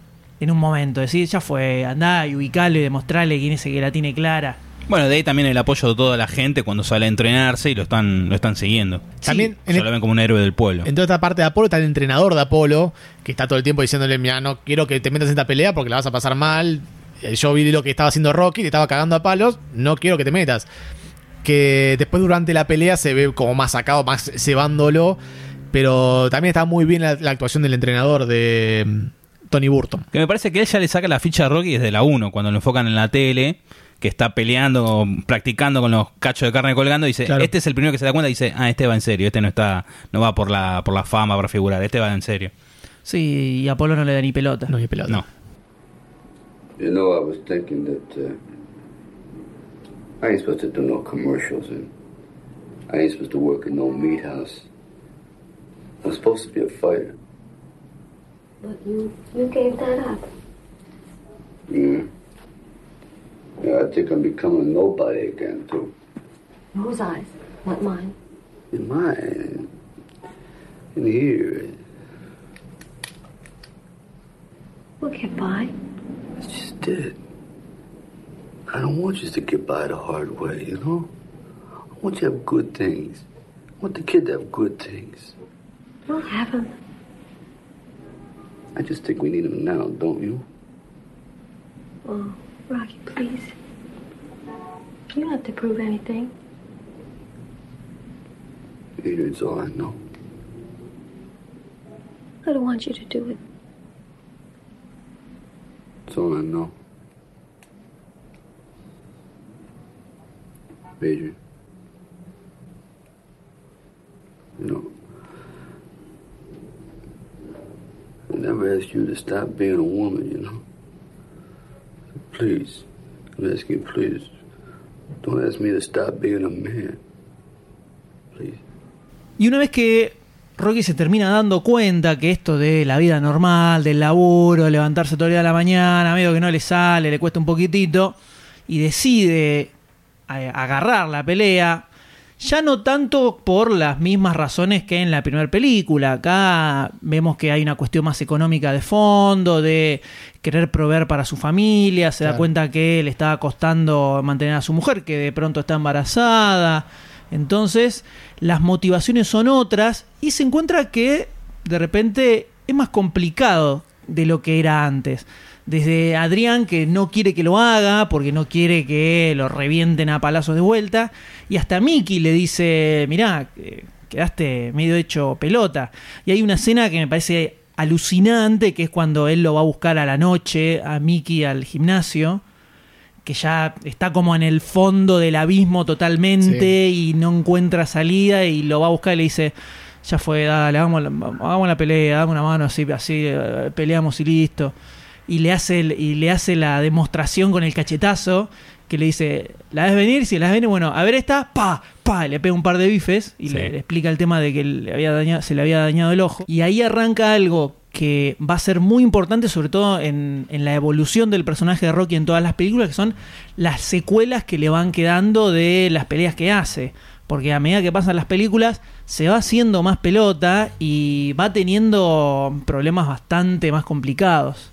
Speaker 10: en un momento. Decir, ya fue, andá y ubicalo y demostrarle quién es el que la tiene clara.
Speaker 4: Bueno, de ahí también el apoyo de toda la gente cuando sale a entrenarse y lo están, lo están siguiendo.
Speaker 11: También
Speaker 4: Se
Speaker 11: el-
Speaker 4: lo ven como un héroe del pueblo.
Speaker 11: En toda esta parte de Apolo está el entrenador de Apolo, que está todo el tiempo diciéndole, mira, no quiero que te metas en esta pelea porque la vas a pasar mal. Eh, Yo vi lo que estaba haciendo Rocky, te estaba cagando a palos, no quiero que te metas. Que después durante la pelea se ve como más sacado, más cebándolo. Pero también está muy bien la, la actuación del entrenador de Tony Burton.
Speaker 4: Que me parece que él ya le saca la ficha a Rocky desde la 1, cuando lo enfocan en la tele, que está peleando, practicando con los cachos de carne colgando, y dice,
Speaker 11: Claro.
Speaker 4: este es el primero que se da cuenta y dice, ah, este va en serio, este no está, no va por la, por la fama, para figurar, este va en serio.
Speaker 10: Sí, y Apolo no le da ni pelota.
Speaker 11: No, ni pelota.
Speaker 4: No.
Speaker 6: You know, I was thinking that uh, I ain't supposed to do no commercials and I ain't supposed to work in no meat house. I'm supposed to be a fighter.
Speaker 15: But you, you gave that up.
Speaker 6: Yeah. Yeah, I think I'm becoming nobody again, too.
Speaker 15: Whose eyes? Not mine.
Speaker 6: In mine. In here.
Speaker 15: We'll get by.
Speaker 6: It's just did. I don't want you to get by the hard way, you know? I want you to have good things. I want the kid to have good things.
Speaker 15: We'll have him.
Speaker 6: I just think we need him now, don't you?
Speaker 15: Oh, Rocky, please. You don't have to prove anything.
Speaker 6: It's all I know.
Speaker 15: I don't want you to do it.
Speaker 6: It's all I know. Adrian. Never asked you to stop being a woman, you know. Please, I'm asking please, don't ask me to stop being a man. Please.
Speaker 10: Y una vez que Rocky se termina dando cuenta que esto de la vida normal, del laburo, levantarse todo el día a la mañana, medio que no le sale, le cuesta un poquitito, y decide eh, agarrar la pelea, ya no tanto por las mismas razones que en la primera película. Acá vemos que hay una cuestión más económica de fondo, de querer proveer para su familia, se da cuenta que le está costando mantener a su mujer, que de pronto está embarazada. Entonces, las motivaciones son otras y se encuentra que de repente es más complicado de lo que era antes. Desde Adrián, que no quiere que lo haga porque no quiere que lo revienten a palazos de vuelta, y hasta Mickey le dice, mirá, eh, quedaste medio hecho pelota. Y hay una escena que me parece alucinante, que es cuando él lo va a buscar a la noche, a Mickey al gimnasio, que ya está como en el fondo del abismo totalmente y no encuentra salida y lo va a buscar y le dice, ya fue, dale, hagamos la, hagamos la pelea, dame una mano así, así, eh, peleamos y listo. Y le hace el- y le hace la demostración con el cachetazo que le dice, ¿la ves venir? Si la ves venir, bueno, a ver esta, pa, pa, le pega un par de bifes y
Speaker 4: Sí.
Speaker 10: le, le explica el tema de que le había dañado- se le había dañado el ojo. Y ahí arranca algo que va a ser muy importante, sobre todo en, en la evolución del personaje de Rocky en todas las películas, que son las secuelas que le van quedando de las peleas que hace. Porque a medida que pasan las películas, se va haciendo más pelota y va teniendo problemas bastante más complicados.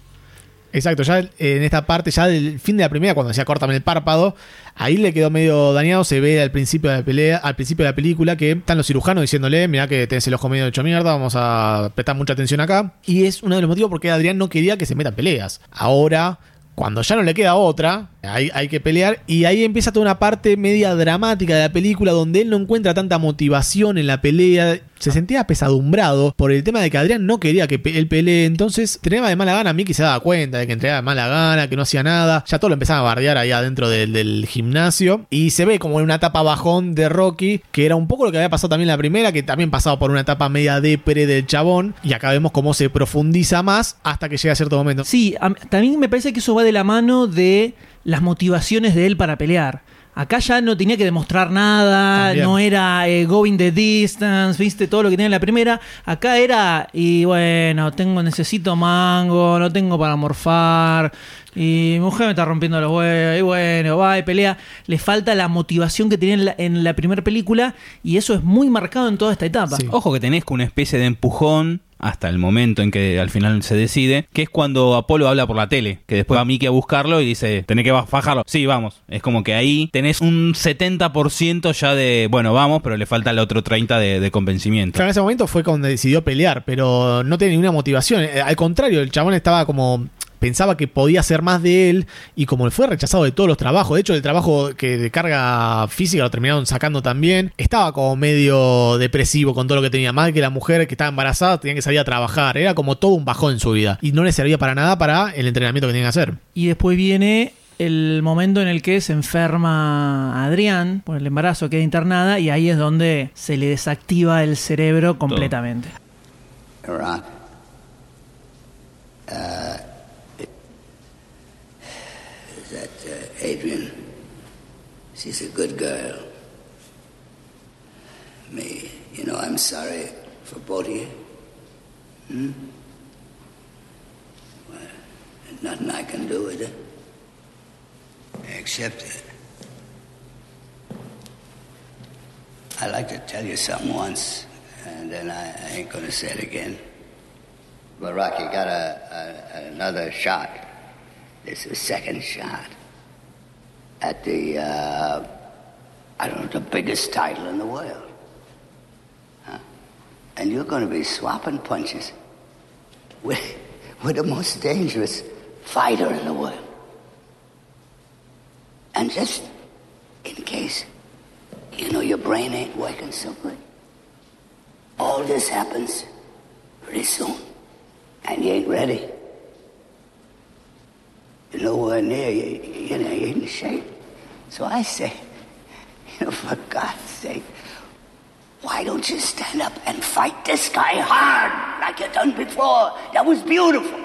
Speaker 11: Exacto, ya en esta parte, ya del fin de la primera, cuando decía córtame el párpado, ahí le quedó medio dañado. Se ve al principio de la pelea, al principio de la película, que están los cirujanos diciéndole, mira que tenés el ojo medio hecho mierda, vamos a prestar mucha atención acá. Y es uno de los motivos por qué Adrián no quería que se metan peleas. Ahora, cuando ya no le queda otra, hay, hay que pelear. Y ahí empieza toda una parte media dramática de la película donde él no encuentra tanta motivación en la pelea. Se sentía pesadumbrado por el tema de que Adrián no quería que él pelee. Entonces, entrenaba de mala gana. Mickey se daba cuenta de que entrenaba de mala gana, que no hacía nada. Ya todo lo empezaba a bardear ahí adentro del, gimnasio. Y se ve como en una etapa bajón de Rocky, que era un poco lo que había pasado también en la primera, que también pasaba por una etapa media depre del chabón. Y acá vemos cómo se profundiza más hasta que llega a cierto momento.
Speaker 10: Sí, también me parece que eso va de la mano de las motivaciones de él para pelear. Acá ya no tenía que demostrar nada,
Speaker 11: También.
Speaker 10: no era eh, going the distance, viste todo lo que tenía en la primera. Acá era, y bueno, tengo, necesito mango, no tengo para morfar, y mi mujer me está rompiendo los huevos, y bueno, va y pelea. Le falta la motivación que tenía en la, en la primera película, y eso es muy marcado en toda esta etapa.
Speaker 4: Ojo que tenés una especie de empujón hasta el momento en que al final se decide, que es cuando Apolo habla por la tele, que después va Mickey a buscarlo y dice, tenés que bajarlo. Sí, vamos. Es como que ahí tenés un 70% ya de, bueno, vamos, pero le falta el otro 30% de, de convencimiento.
Speaker 11: Claro, en ese momento fue cuando decidió pelear, pero no tenía ninguna motivación. Eh, Al contrario, el chabón estaba como pensaba que podía hacer más de él y como fue rechazado de todos los trabajos, de hecho el trabajo que de carga física lo terminaron sacando también, estaba como medio depresivo con todo lo que tenía, más que la mujer que estaba embarazada tenía que salir a trabajar, era como todo un bajón en su vida y no le servía para nada para el entrenamiento que tenía que hacer.
Speaker 10: Y después viene el momento en el que se enferma Adrián por el embarazo, queda internada y ahí es donde se le desactiva el cerebro completamente.
Speaker 8: Uh, Adrian? She's a good girl. Me, you know, I'm sorry for both of you. Hmm? Well, nothing I can do with it. Except that I like to tell you something once, and then I, I ain't gonna say it again. But Rocky got a, a another shot. This is a second shot at the uh, I don't know the biggest title in the world. Huh? And you're going to be swapping punches with with the most dangerous fighter in the world. And just in case, you know, your brain ain't working so good. All this happens pretty soon, and you ain't ready. You're nowhere near, you, you know, you ain't in shape. So I say, you know, for God's sake, why don't you stand up and fight this guy hard like you done before? That was beautiful.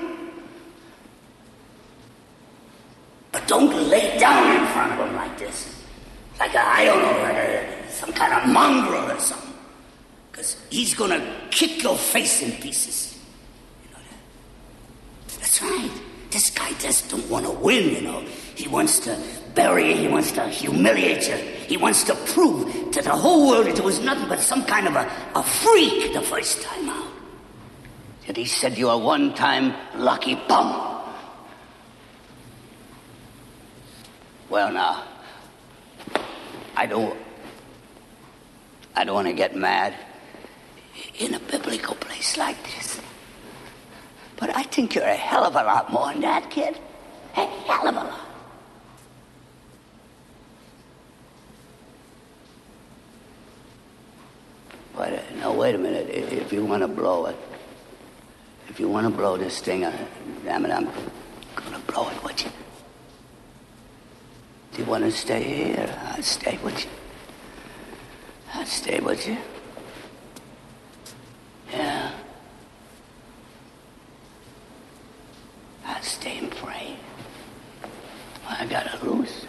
Speaker 8: But don't lay down in front of him like this. Like I don't know, like a, some kind of mongrel or something. Because he's going to kick your face in pieces. You know that? That's right. This guy just don't want to win, you know. He wants to bury you. He wants to humiliate you. He wants to prove to the whole world that there was nothing but some kind of a, a freak the first time out. That he said you are one-time lucky bum. Well, now, I don't, I don't want to get mad in a biblical place like this. But I think you're a hell of a lot more than that, kid. A hell of a lot. But uh, no, wait a minute. If you want to blow it, if you want to blow this thing, uh, damn it, I'm gonna blow it with you. Do you want to stay here? I'll stay with you. I'll stay with you. Yeah. I'll stay and pray. I gotta lose.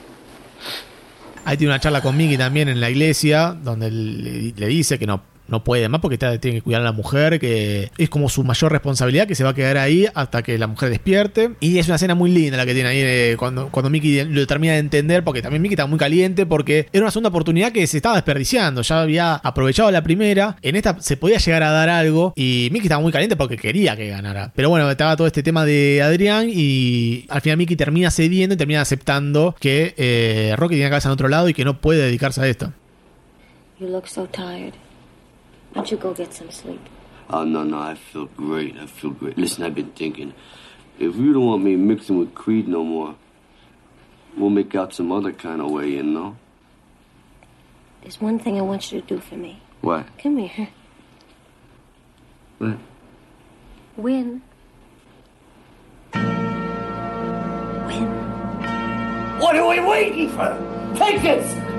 Speaker 11: Ahí tiene una charla con Mickey también en la iglesia, donde le dice que no, no puede más porque tiene que cuidar a la mujer, que es como su mayor responsabilidad, que se va a quedar ahí hasta que la mujer despierte. Y es una escena muy linda la que tiene ahí eh, cuando, cuando Mickey lo termina de entender, porque también Mickey está muy caliente, porque era una segunda oportunidad que se estaba desperdiciando, ya había aprovechado la primera, en esta se podía llegar a dar algo, y Mickey estaba muy caliente porque quería que ganara. Pero bueno, estaba todo este tema de Adrián, y al final Mickey termina cediendo y termina aceptando que eh, Rocky tiene la cabeza en otro lado y que no puede dedicarse a esto.
Speaker 15: Why don't you go get some sleep?
Speaker 6: Oh, no, no, I feel great. I feel great. Listen, I've been thinking. If you don't want me mixing with Creed no more, we'll make out some other kind of way, you know?
Speaker 15: There's one thing I want you to do for me.
Speaker 6: What?
Speaker 15: Come here.
Speaker 6: What?
Speaker 15: Win.
Speaker 8: What are we waiting for? Take this!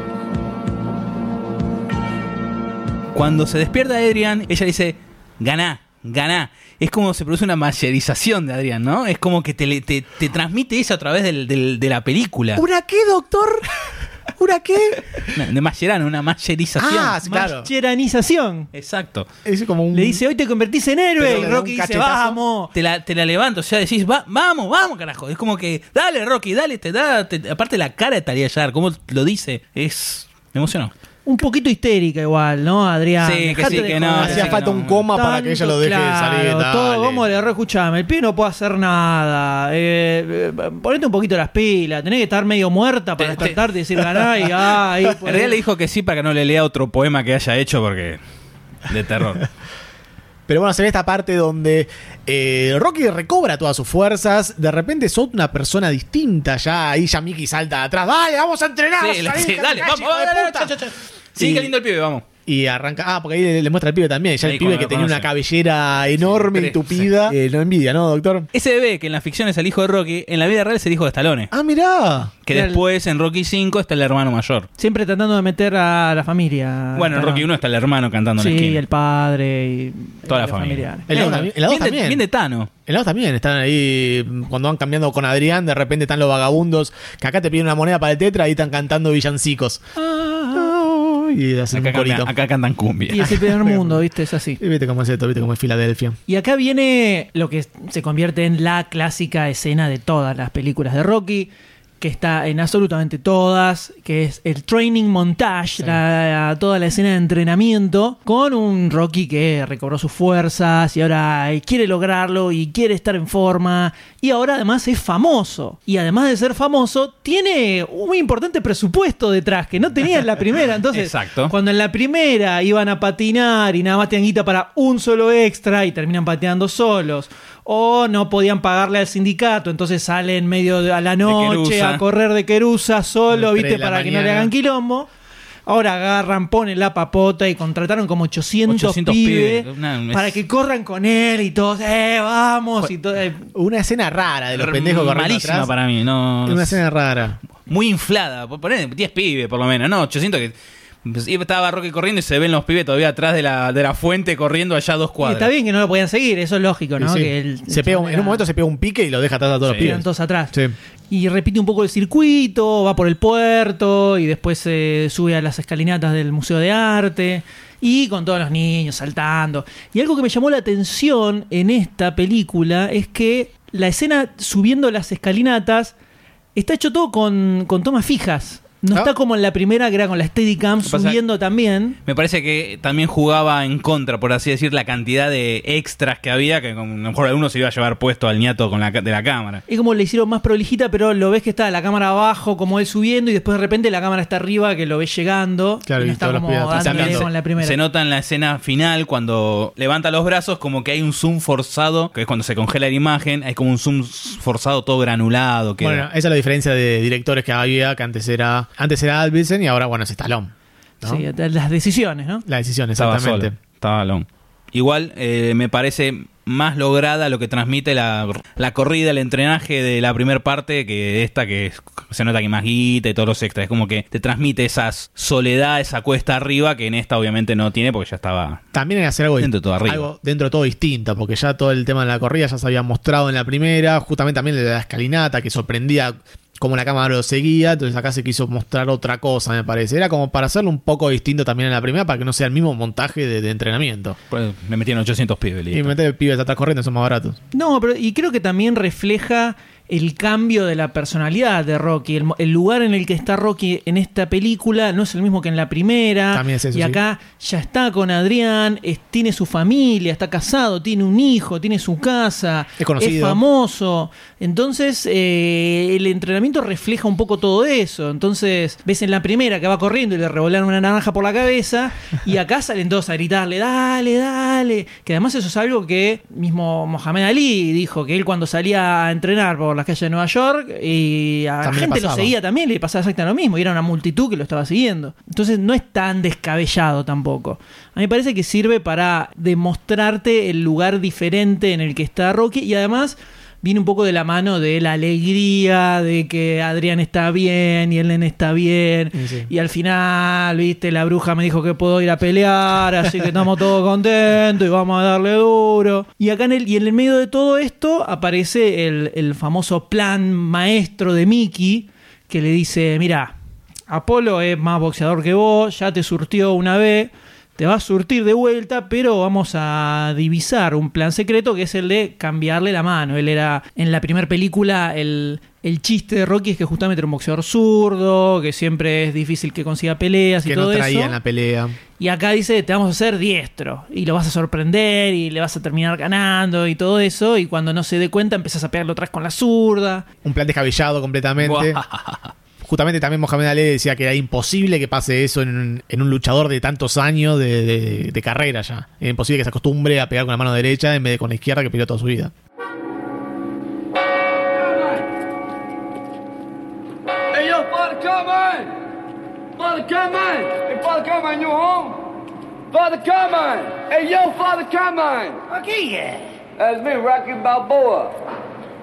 Speaker 4: Cuando se despierta Adrian, ella dice, ganá, ganá. Es como se produce una mayerización de Adrian, ¿no? Es como que te, le- te, te transmite eso a través del- del- de la película.
Speaker 11: ¿Una qué, doctor? ¿Una qué?
Speaker 4: No, De mayerano, una mayerización.
Speaker 11: Ah, claro.
Speaker 10: Mascheranización.
Speaker 4: Exacto.
Speaker 11: Es como un...
Speaker 10: Le dice, hoy te convertís en héroe.
Speaker 4: Pero
Speaker 10: Y Rocky dice, vamos.
Speaker 4: Te la, te la levanto, o sea, decís, "Va- vamos, vamos, carajo. Es como que, dale, Rocky, dale, te da. te- aparte, la cara de Talia Shar, cómo lo dice, es. Me emocionó.
Speaker 10: Un poquito histérica igual, ¿no, Adrián?
Speaker 4: Sí, que
Speaker 10: Dejate
Speaker 4: sí,
Speaker 10: de
Speaker 4: que no,
Speaker 10: joder.
Speaker 11: Hacía falta
Speaker 4: no.
Speaker 11: un coma para que ella lo deje salir.
Speaker 10: Todo,
Speaker 11: dale.
Speaker 10: vamos, le escuchame, el pibe no puede hacer nada. Eh, eh, ponete un poquito las pilas, tenés que estar medio muerta para despertarte y decir ganá y ah, ahí,
Speaker 4: En realidad le dijo que sí para que no le lea otro poema que haya hecho porque. de terror.
Speaker 11: Pero bueno, se ve esta parte donde eh, Rocky recobra todas sus fuerzas. De repente son una persona distinta. Ya ahí ya Mickey salta atrás. ¡Dale, vamos a entrenar!
Speaker 4: Sí,
Speaker 11: salí,
Speaker 4: sí, dale, vamos, dale, dale,
Speaker 11: puta".
Speaker 4: cha, cha, cha. Sí,
Speaker 11: Y-
Speaker 4: qué lindo el pibe, vamos.
Speaker 11: Y arranca. Ah, porque ahí le, le muestra al pibe también. Ya
Speaker 4: Ahí
Speaker 11: el pibe que tenía una cabellera enorme y tupida. Eh, no envidia, ¿no, doctor?
Speaker 4: Ese bebé que en la ficción es el hijo de Rocky, en la vida real es el hijo de Stallone.
Speaker 11: Ah, mirá.
Speaker 4: Que
Speaker 10: el-
Speaker 4: después en Rocky 5 está el hermano mayor.
Speaker 10: Siempre tratando de meter a la familia.
Speaker 4: Bueno, en Rocky 1 está el hermano cantando en la
Speaker 10: Sí,
Speaker 4: esquina.
Speaker 10: el padre y
Speaker 4: Toda la familia.
Speaker 11: El lado
Speaker 4: Eh,
Speaker 11: también. El lado
Speaker 4: bien de-
Speaker 11: también.
Speaker 4: bien de Tano.
Speaker 11: El lado también. Están ahí. Cuando van cambiando con Adrián, de repente están los vagabundos. Que acá te piden una moneda para el tetra y están cantando villancicos. Y hacen
Speaker 4: Acá,
Speaker 11: un corito.
Speaker 4: cantan, acá cantan cumbia.
Speaker 10: Y es el primer mundo, ¿viste? Es así.
Speaker 11: Y viste cómo es esto, viste cómo es Filadelfia.
Speaker 10: Y acá viene lo que se convierte en la clásica escena de todas las películas de Rocky, que está en absolutamente todas, que es el training montage, la- toda la escena de entrenamiento, con un Rocky que recobró sus fuerzas y ahora quiere lograrlo y quiere estar en forma y ahora además es famoso. Y además de ser famoso, tiene un muy importante presupuesto detrás que no tenía en la primera. Entonces,
Speaker 4: Exacto.
Speaker 10: cuando en la primera iban a patinar y nada más tenían guita para un solo extra y terminan pateando solos, o no podían pagarle al sindicato, entonces salen medio de- a la noche a correr de querusa solo, ¿viste? Para que no le hagan quilombo. Ahora agarran, ponen la papota y contrataron como 800,
Speaker 4: 800
Speaker 10: pibes
Speaker 4: pibes. Una- es-
Speaker 10: para que corran con él y todos, ¡eh, vamos! Y todo, eh,
Speaker 11: Una escena rara de los pendejos corriendo atrás.
Speaker 4: para mí, no.
Speaker 11: Una escena rara.
Speaker 4: Muy inflada. Poner 10 pibes por lo menos, no, 800 que. Pues, y estaba Rocky corriendo y se ven los pibes todavía atrás de la, de la fuente corriendo allá a dos
Speaker 10: y
Speaker 4: cuadras.
Speaker 10: está bien que no lo podían seguir, eso es lógico, ¿no?
Speaker 11: Sí, sí.
Speaker 10: Que él-
Speaker 11: se pega un- en un momento se pega un pique y lo deja atrás a todos los
Speaker 10: Quedan
Speaker 11: pibes.
Speaker 10: todos atrás.
Speaker 11: Sí.
Speaker 10: Y repite un poco el circuito, va por el puerto y después se sube a las escalinatas del Museo de Arte y con todos los niños saltando. Y algo que me llamó la atención en esta película es que la escena subiendo las escalinatas está hecho todo con, con tomas fijas. No
Speaker 11: Ah.
Speaker 10: está como en la primera que era con la Steadicam
Speaker 4: pasa-
Speaker 10: subiendo también.
Speaker 4: Me parece que también jugaba en contra, por así decir, la cantidad de extras que había, que a lo mejor alguno se iba a llevar puesto al ñato con la, de la cámara.
Speaker 10: Es como le hicieron más prolijita, pero lo ves que está la cámara abajo, como él subiendo, y después de repente la cámara está arriba, que lo ves llegando.
Speaker 11: Claro,
Speaker 10: y
Speaker 11: y
Speaker 10: no está como dándole
Speaker 11: También
Speaker 10: con la primera.
Speaker 4: Se nota en la escena final cuando levanta los brazos como que hay un zoom forzado, que es cuando se congela la imagen, hay como un zoom forzado todo granulado. Que
Speaker 11: Bueno, esa es la diferencia de directores que había, que antes era antes era Alvinson y ahora, bueno, es Stallone. ¿no?
Speaker 10: Sí, las decisiones, ¿no?
Speaker 11: La decisión,
Speaker 4: estaba
Speaker 11: exactamente.
Speaker 4: solo, estaba alone. Igual eh, me parece más lograda lo que transmite la, la corrida, el entrenaje de la primera parte que esta que es- se nota que más guita y todos los extras. Es como que te transmite esa soledad, esa cuesta arriba que en esta obviamente no tiene porque ya estaba
Speaker 11: También hay que hacer algo,
Speaker 4: Dentro de todo arriba.
Speaker 11: algo dentro de todo distinto, porque ya todo el tema de la corrida ya se había mostrado en la primera, justamente también de la escalinata que sorprendía cómo la cámara lo seguía, entonces acá se quiso mostrar otra cosa, me parece. Era como para hacerlo un poco distinto también en la primera, para que no sea el mismo montaje de, de entrenamiento.
Speaker 4: Pues le metieron 800 pibes. listo.
Speaker 11: Y meter pibes atrás corriendo son más baratos.
Speaker 10: No, pero y creo que también refleja el cambio de la personalidad de Rocky. El, lugar en el que está Rocky en esta película no es el mismo que en la primera.
Speaker 11: También es eso,
Speaker 10: y
Speaker 11: sí.
Speaker 10: acá ya está con Adrián, es- tiene su familia, está casado, tiene un hijo, tiene su casa,
Speaker 11: Es conocido.
Speaker 10: famoso. Entonces, eh, el entrenamiento refleja un poco todo eso. Entonces, ves en la primera que va corriendo y le revolaron una naranja por la cabeza, y acá salen todos a gritarle, dale, dale. Que además eso es algo que mismo Mohamed Ali dijo, que él cuando salía a entrenar por las calles de Nueva York, y a la gente lo seguía también, le pasaba exactamente lo mismo, y era una multitud que lo estaba siguiendo. Entonces no es tan descabellado tampoco. A mí me parece que sirve para demostrarte el lugar diferente en el que está Rocky, y además viene un poco de la mano de la alegría de que Adrián está bien y el nene está bien.
Speaker 11: Sí.
Speaker 10: Y al final, viste, la bruja me dijo que puedo ir a pelear, así que estamos todos contentos y vamos a darle duro. Y acá en el, y en el medio de todo esto aparece el, el famoso plan maestro de Mickey que le dice, mira, Apolo es más boxeador que vos, ya te surtió una vez, te va a surtir de vuelta, pero vamos a divisar un plan secreto que es el de cambiarle la mano. Él era en la primera película el, el chiste de Rocky es que justamente era un boxeador zurdo, que siempre es difícil que consiga peleas y
Speaker 11: Que
Speaker 10: todo
Speaker 11: no traía
Speaker 10: eso.
Speaker 11: en la pelea.
Speaker 10: Y acá dice, te vamos a hacer diestro. Y lo vas a sorprender y le vas a terminar ganando y todo eso. Y cuando no se dé cuenta, empezás a pegarlo atrás con la zurda.
Speaker 11: Un plan descabellado completamente. Justamente también Mohamed Ali decía que era imposible que pase eso en un, en un luchador de tantos años de, de- de carrera ya. Era imposible que se acostumbre a pegar con la mano derecha en vez de con la izquierda que peleó toda su vida.
Speaker 2: You home? Father Carmine! Hey, yo, Father Carmine!
Speaker 8: Chi è?
Speaker 2: That's me, Rocky Balboa.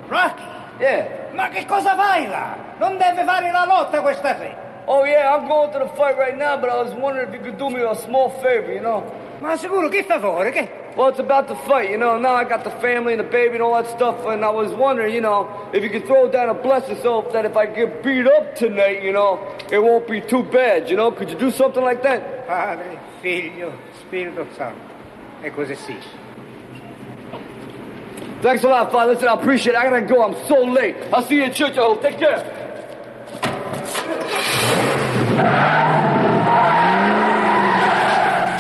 Speaker 8: Rocky?
Speaker 2: Yeah.
Speaker 8: Ma che cosa fai là? Non deve fare la lotta questa sera.
Speaker 2: Oh, yeah, I'm going to the fight right now, but I was wondering if you could do me a small favor, you know?
Speaker 8: Ma sicuro che favore? Che?
Speaker 2: Well, it's about the fight, you know. Now I got the family and the baby and all that stuff, and I was wondering, you know, if you could throw down a blessing so that if I get beat up tonight, you know, it won't be too bad, you know? Could you do something like that?
Speaker 8: Padre, Figlio, Spirito Santo. E così sì.
Speaker 2: Thanks a lot, Father. Listen, I appreciate it. I gotta go. I'm so late. I'll see you in church. Take care.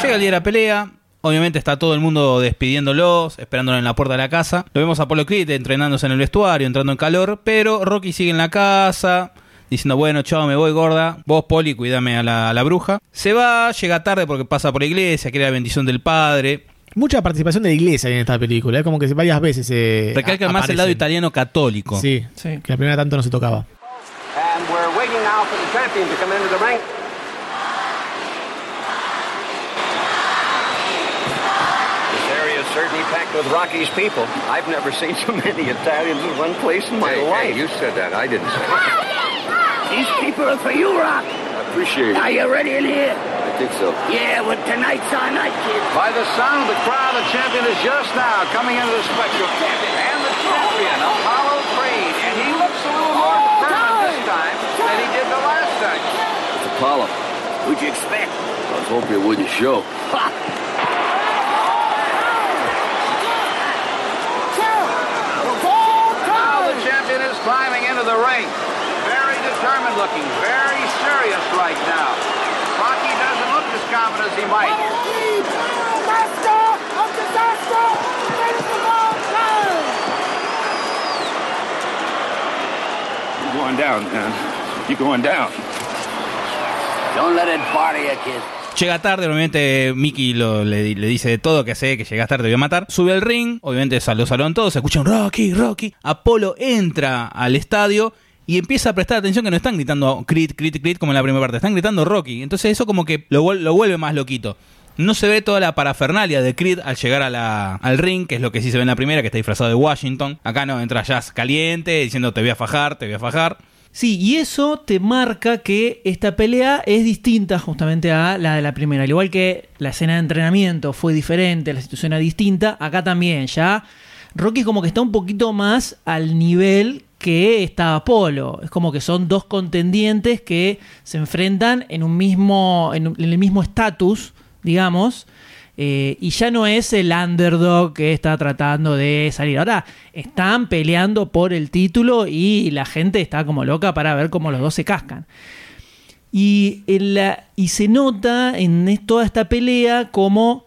Speaker 4: Llega el día de la pelea. Obviamente está todo el mundo despidiéndolos, esperándolo en la puerta de la casa. Lo vemos a Apolo Creed entrenándose en el vestuario, entrando en calor. Pero Rocky sigue en la casa, diciendo, bueno, chao, me voy gorda. Vos, Poli, cuídame a la, a la bruja. Se va, llega tarde porque pasa por la iglesia, quiere la bendición del padre.
Speaker 11: Mucha participación de la iglesia en esta película. Es como que varias veces eh,
Speaker 4: Recalca más el lado italiano católico.
Speaker 11: Sí, que la primera tanto no se tocaba.
Speaker 9: For the champion to come into the ring.
Speaker 16: This area is certainly packed with Rocky's people. I've never seen so many Italians in one place in my
Speaker 6: Hey,
Speaker 16: life.
Speaker 6: hey, you said that. I didn't say it.
Speaker 8: These people are for you, Rock.
Speaker 6: I appreciate it.
Speaker 8: Are you ready in here?
Speaker 6: I think so.
Speaker 8: Yeah, well, tonight's our night, kid.
Speaker 9: By the sound of the crowd, the champion is just now coming into the spectrum. And the champion, Apollo Creed. And he looks a little more determined this time than he did the last time.
Speaker 6: It's Apollo.
Speaker 8: Who'd you expect?
Speaker 6: I was hoping it wouldn't show.
Speaker 9: Now the champion is climbing into the ring. Very determined looking, very serious right now. Rocky doesn't look as confident as he might.
Speaker 3: You're going down, man. You're going down.
Speaker 8: Don't.
Speaker 4: Llega tarde, obviamente Mickey le, dice de todo que sé que llegas tarde, te voy a matar. Sube al ring, obviamente lo saludan todos, se escuchan Rocky, Rocky. Apolo entra al estadio y empieza a prestar atención que no están gritando crit, crit, crit como en la primera parte, están gritando Rocky. Entonces eso como que lo, lo vuelve más loquito. No se ve toda la parafernalia de Creed al llegar al ring, que es lo que sí se ve en la primera, que está disfrazado de Washington. Acá no, entra Jazz caliente, diciendo te voy a fajar, te voy a fajar.
Speaker 10: Sí, y eso te marca que esta pelea es distinta justamente a la de la primera. Al igual que la escena de entrenamiento fue diferente, la situación era distinta, acá también ya Rocky como que está un poquito más al nivel que está Apolo. Es como que son dos contendientes que se enfrentan en un mismo, en, un- en el mismo estatus, digamos. Eh, y ya no es el underdog que está tratando de salir. Ahora están peleando por el título y la gente está como loca para ver cómo los dos se cascan. Y, en la- y se nota en toda esta pelea como,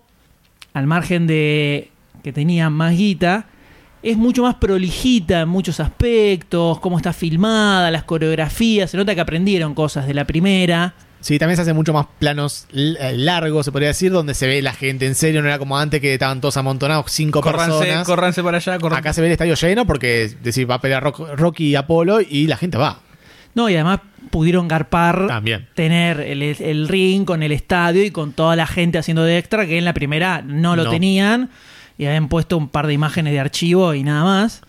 Speaker 10: al margen de que tenían más guita, es mucho más prolijita en muchos aspectos, cómo está filmada, las coreografías, se nota que aprendieron cosas de la primera.
Speaker 11: Sí, también se hacen mucho más planos eh, largos, se podría decir, donde se ve la gente en serio, no era como antes que estaban todos amontonados, cinco
Speaker 4: Córranse,
Speaker 11: personas.
Speaker 4: córranse para allá, corran-
Speaker 11: Acá se ve el estadio lleno porque es decir, va a pelear Rock- Rocky y Apolo y la gente va.
Speaker 10: No, y además pudieron garpar,
Speaker 11: También.
Speaker 10: tener el, el ring con el estadio y con toda la gente haciendo de extra, que en la primera no lo
Speaker 11: No.
Speaker 10: tenían, y habían puesto un par de imágenes de archivo y nada más.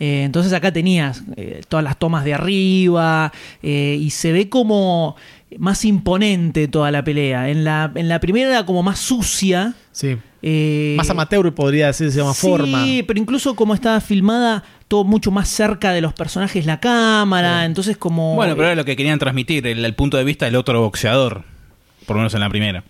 Speaker 10: Eh, entonces acá tenías eh, todas las tomas de arriba eh, y se ve como más imponente toda la pelea. En la, en la primera era como más sucia.
Speaker 11: Sí.
Speaker 10: eh,
Speaker 11: Más amateur podría decirse de más
Speaker 10: sí,
Speaker 11: forma.
Speaker 10: pero incluso como estaba filmada, todo mucho más cerca de los personajes la cámara, entonces como...
Speaker 4: Bueno, pero era lo que querían transmitir, el, el punto de vista del otro boxeador. Por lo menos en la primera.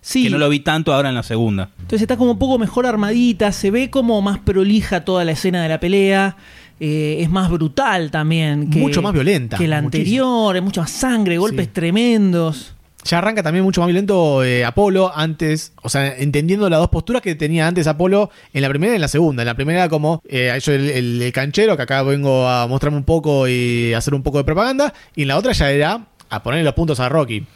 Speaker 10: Sí.
Speaker 4: Que no lo vi tanto ahora en la segunda.
Speaker 10: Entonces está como un poco mejor armadita, se ve como más prolija toda la escena de la pelea. Eh, es más brutal también. Que,
Speaker 11: Mucho más violenta,
Speaker 10: Que la anterior, es mucho más sangre, golpes tremendos.
Speaker 11: Ya arranca también mucho más violento eh, Apolo antes, o sea, entendiendo las dos posturas que tenía antes Apolo en la primera y en la segunda. En la primera era como eh, yo el, el- el canchero, que acá vengo a mostrarme un poco y hacer un poco de propaganda, y en la otra ya era a ponerle los puntos a Rocky.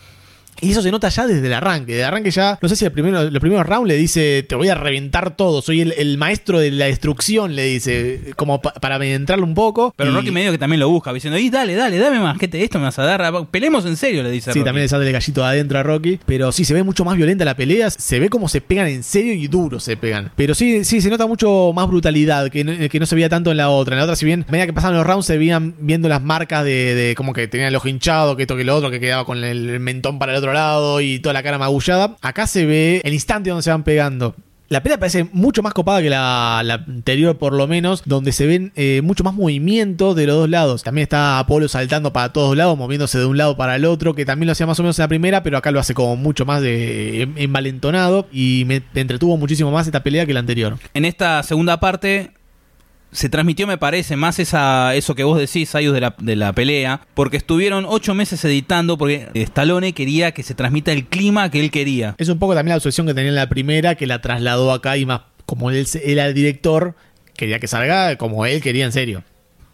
Speaker 11: Y eso se nota ya desde el arranque. Desde el arranque ya, no sé si el primero, los primeros rounds le dice, te voy a reventar todo, soy el, el maestro de la destrucción, le dice, como pa- para entrarle un poco.
Speaker 4: Pero
Speaker 11: Y-
Speaker 4: Rocky medio que también lo busca, diciendo, y dale, dale, dame más, que te, esto me vas a dar, pelemos en serio, le dice
Speaker 11: Sí,
Speaker 4: Rocky.
Speaker 11: también le sale el gallito adentro a Rocky. Pero sí, se ve mucho más violenta la pelea. Se ve como se pegan en serio y duro se pegan. Pero sí, sí, se nota mucho más brutalidad que no, que no se veía tanto en la otra. En la otra, si bien, a medida que pasaban los rounds, se veían viendo las marcas de, de como que tenía el ojo hinchado, que esto que lo otro, que quedaba con el mentón para el otro lado y toda la cara magullada. Acá se ve el instante donde se van pegando. La pelea parece mucho más copada que la, la anterior, por lo menos, donde se ven eh, mucho más movimiento de los dos lados. También está Apolo saltando para todos lados, moviéndose de un lado para el otro, que también lo hacía más o menos en la primera, pero acá lo hace como mucho más de em- envalentonado y me entretuvo muchísimo más esta pelea que la anterior.
Speaker 4: En esta segunda parte se transmitió, me parece, más esa, eso que vos decís, Ayus, de la, de la pelea, porque estuvieron ocho meses editando, porque Stallone quería que se transmita el clima que él quería.
Speaker 11: Es un poco también la obsesión que tenía en la primera, que la trasladó acá y más como él era el director, quería que salga como él quería en serio.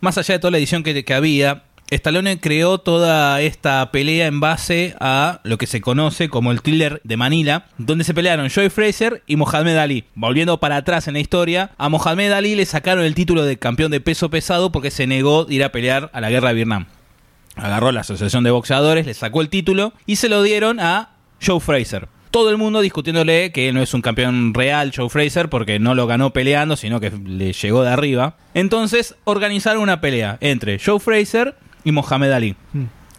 Speaker 4: Más allá de toda la edición que, que había, Stallone creó toda esta pelea en base a lo que se conoce como el thriller de Manila, donde se pelearon Joey Fraser y Mohamed Ali. Volviendo para atrás en la historia, a Mohamed Ali le sacaron el título de campeón de peso pesado porque se negó de ir a pelear a la guerra de Vietnam. Agarró la asociación de boxeadores, le sacó el título y se lo dieron a Joe Fraser. Todo el mundo discutiéndole que él no es un campeón real, Joe Fraser, porque no lo ganó peleando, sino que le llegó de arriba. Entonces organizaron una pelea entre Joe Fraser y Mohamed Ali.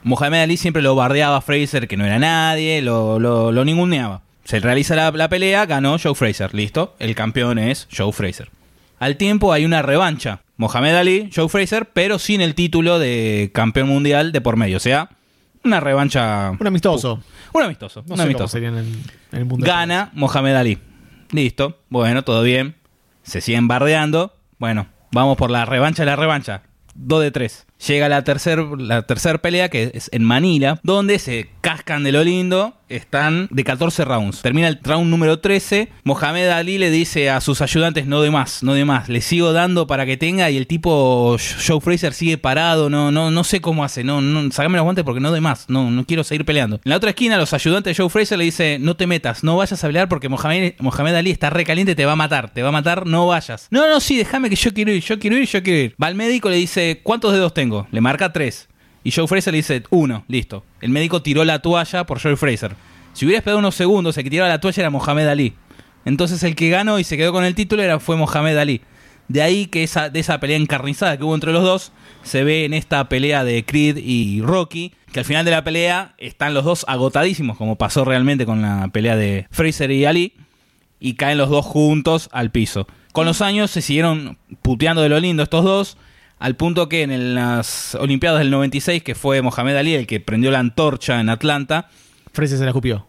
Speaker 4: Mohamed Ali siempre lo bardeaba a Fraser, que no era nadie, lo, lo, lo ninguneaba. Se realiza la, la pelea, ganó Joe Fraser, listo. El campeón es Joe Fraser. Al tiempo hay una revancha. Mohamed Ali, Joe Fraser, pero sin el título de campeón mundial de por medio. O sea, una revancha.
Speaker 11: Un amistoso.
Speaker 4: Un amistoso.
Speaker 11: No
Speaker 4: un
Speaker 11: sé
Speaker 4: amistoso.
Speaker 11: cómo sería en el, en el mundo.
Speaker 4: Gana Mohamed Ali. Listo. Bueno, todo bien. Se siguen bardeando. Bueno, vamos por la revancha de la revancha. 2 de 3. Llega la tercera la tercer pelea, que es en Manila, donde se cascan de lo lindo. Están de 14 rounds. Termina el round número 13. Mohamed Ali le dice a sus ayudantes: No de más, no de más. Le sigo dando para que tenga. Y el tipo Joe Fraser sigue parado. No, no, no sé cómo hace. No, no, sacame los guantes porque no de más. No, no quiero seguir peleando. En la otra esquina, los ayudantes de Joe Fraser le dice: No te metas, no vayas a pelear porque Mohamed, Mohamed Ali está re caliente, te va a matar, te va a matar, no vayas. No, no, sí, déjame que yo quiero ir, yo quiero ir, yo quiero ir. Va al médico, le dice: ¿Cuántos dedos tengo? Le marca tres. Y Joe Fraser le dice: Uno, listo. El médico tiró la toalla por Joe Fraser. Si hubiera esperado unos segundos, el que tiraba la toalla era Mohamed Ali. Entonces el que ganó y se quedó con el título era, fue Mohamed Ali. De ahí que esa, de esa pelea encarnizada que hubo entre los dos, se ve en esta pelea de Creed y Rocky, que al final de la pelea están los dos agotadísimos, como pasó realmente con la pelea de Fraser y Ali, y caen los dos juntos al piso. Con los años se siguieron puteando de lo lindo estos dos, Al punto que en las Olimpiadas del 96, que fue Mohamed Ali el que prendió la antorcha en Atlanta,
Speaker 11: Fraser se la escupió.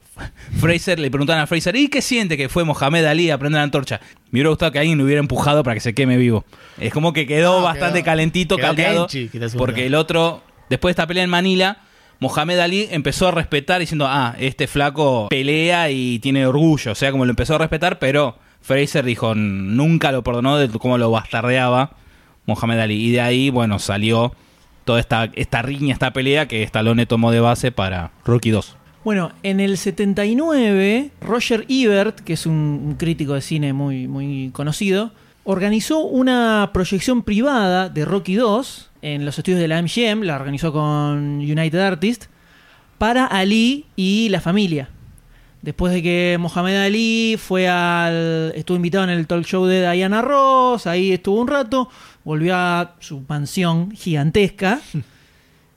Speaker 4: Fraser le preguntaban a Fraser, ¿y qué siente que fue Mohamed Ali a prender la antorcha? Me hubiera gustado que alguien lo hubiera empujado para que se queme vivo. Es como que quedó
Speaker 11: Ah,
Speaker 4: bastante
Speaker 11: quedó-
Speaker 4: calentito,
Speaker 11: quedó
Speaker 4: caldeado. Porque el otro, después de esta pelea en Manila, Mohamed Ali empezó a respetar diciendo, ah, este flaco pelea y tiene orgullo. O sea, como lo empezó a respetar, pero Fraser dijo, nunca lo perdonó de cómo lo bastardeaba Mohamed Ali. Y de ahí, bueno, salió toda esta, esta riña, esta pelea que Stallone tomó de base para Rocky 2.
Speaker 10: Bueno, en el 79, Roger Ebert, que es un, crítico de cine muy, muy conocido, organizó una proyección privada de Rocky 2 en los estudios de la MGM, la organizó con United Artists, para Ali y la familia. Después de que Mohamed Ali fue al. estuvo invitado en el talk show de Diana Ross, ahí estuvo un rato, volvió a su mansión gigantesca.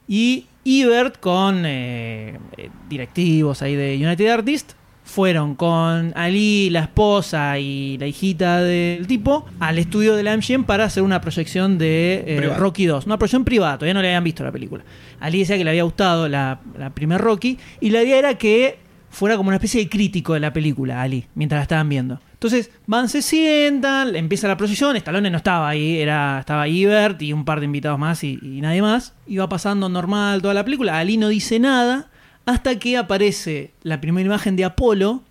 Speaker 10: Y Ebert con eh, eh, directivos ahí de United Artists fueron con Ali, la esposa y la hijita del tipo al estudio de la MGM para hacer una proyección de eh. Rocky 2. Una proyección privada, todavía no le habían visto la película. Ali decía que le había gustado la, la primer Rocky y la idea era que fuera como una especie de crítico de la película, Ali, mientras la estaban viendo. Entonces van, se sientan, empieza la proyección, Stallone no estaba ahí, era, estaba Ebert y un par de invitados más y, y nadie más. Iba pasando normal toda la película, Ali no dice nada, hasta que aparece la primera imagen de Apolo,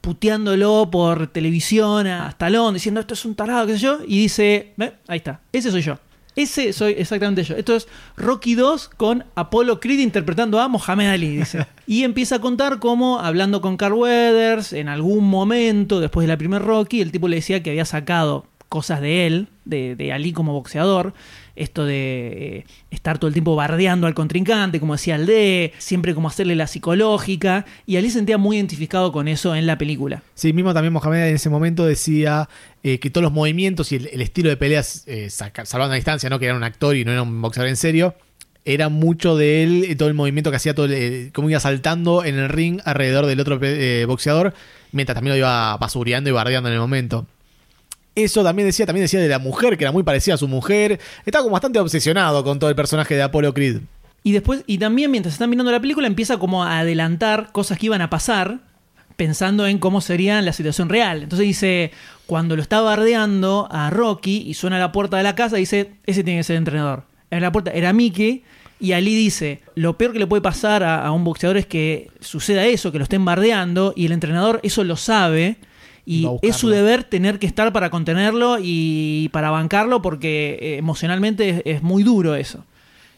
Speaker 10: puteándolo por televisión a Stallone, diciendo esto es un tarado, qué sé yo, y dice, "Ve, ahí está, ese soy yo. Ese soy exactamente yo. Esto es Rocky 2 con Apollo Creed interpretando a Mohamed Ali, dice. Y empieza a contar cómo, hablando con Carl Weathers, en algún momento, después de la primer Rocky, el tipo le decía que había sacado cosas de él, de, de Ali como boxeador. Esto de eh, estar todo el tiempo bardeando al contrincante, como decía el D, siempre como hacerle la psicológica. Y Ali se sentía muy identificado con eso en la película.
Speaker 11: Sí, mismo también Mohamed en ese momento decía eh, que todos los movimientos y el, estilo de peleas, eh, salvando la distancia, ¿no? que era un actor y no era un boxeador en serio, era mucho de él, eh, todo el movimiento que hacía, todo el, eh, cómo iba saltando en el ring alrededor del otro boxeador, mientras también lo iba basureando y bardeando en el momento. Eso también decía, también decía de la mujer, que era muy parecida a su mujer. Estaba como bastante obsesionado con todo el personaje de Apollo Creed.
Speaker 10: Y después, y también mientras están mirando la película, empieza como a adelantar cosas que iban a pasar, pensando en cómo sería la situación real. Entonces dice, cuando lo está bardeando a Rocky y suena a la puerta de la casa, dice, ese tiene que ser el entrenador. En la puerta era Mickey. Y Ali dice, lo peor que le puede pasar a, a un boxeador es que suceda eso, que lo estén bardeando, y el entrenador eso lo sabe, y es su deber tener que estar para contenerlo y para bancarlo, porque eh, emocionalmente es- es muy duro eso.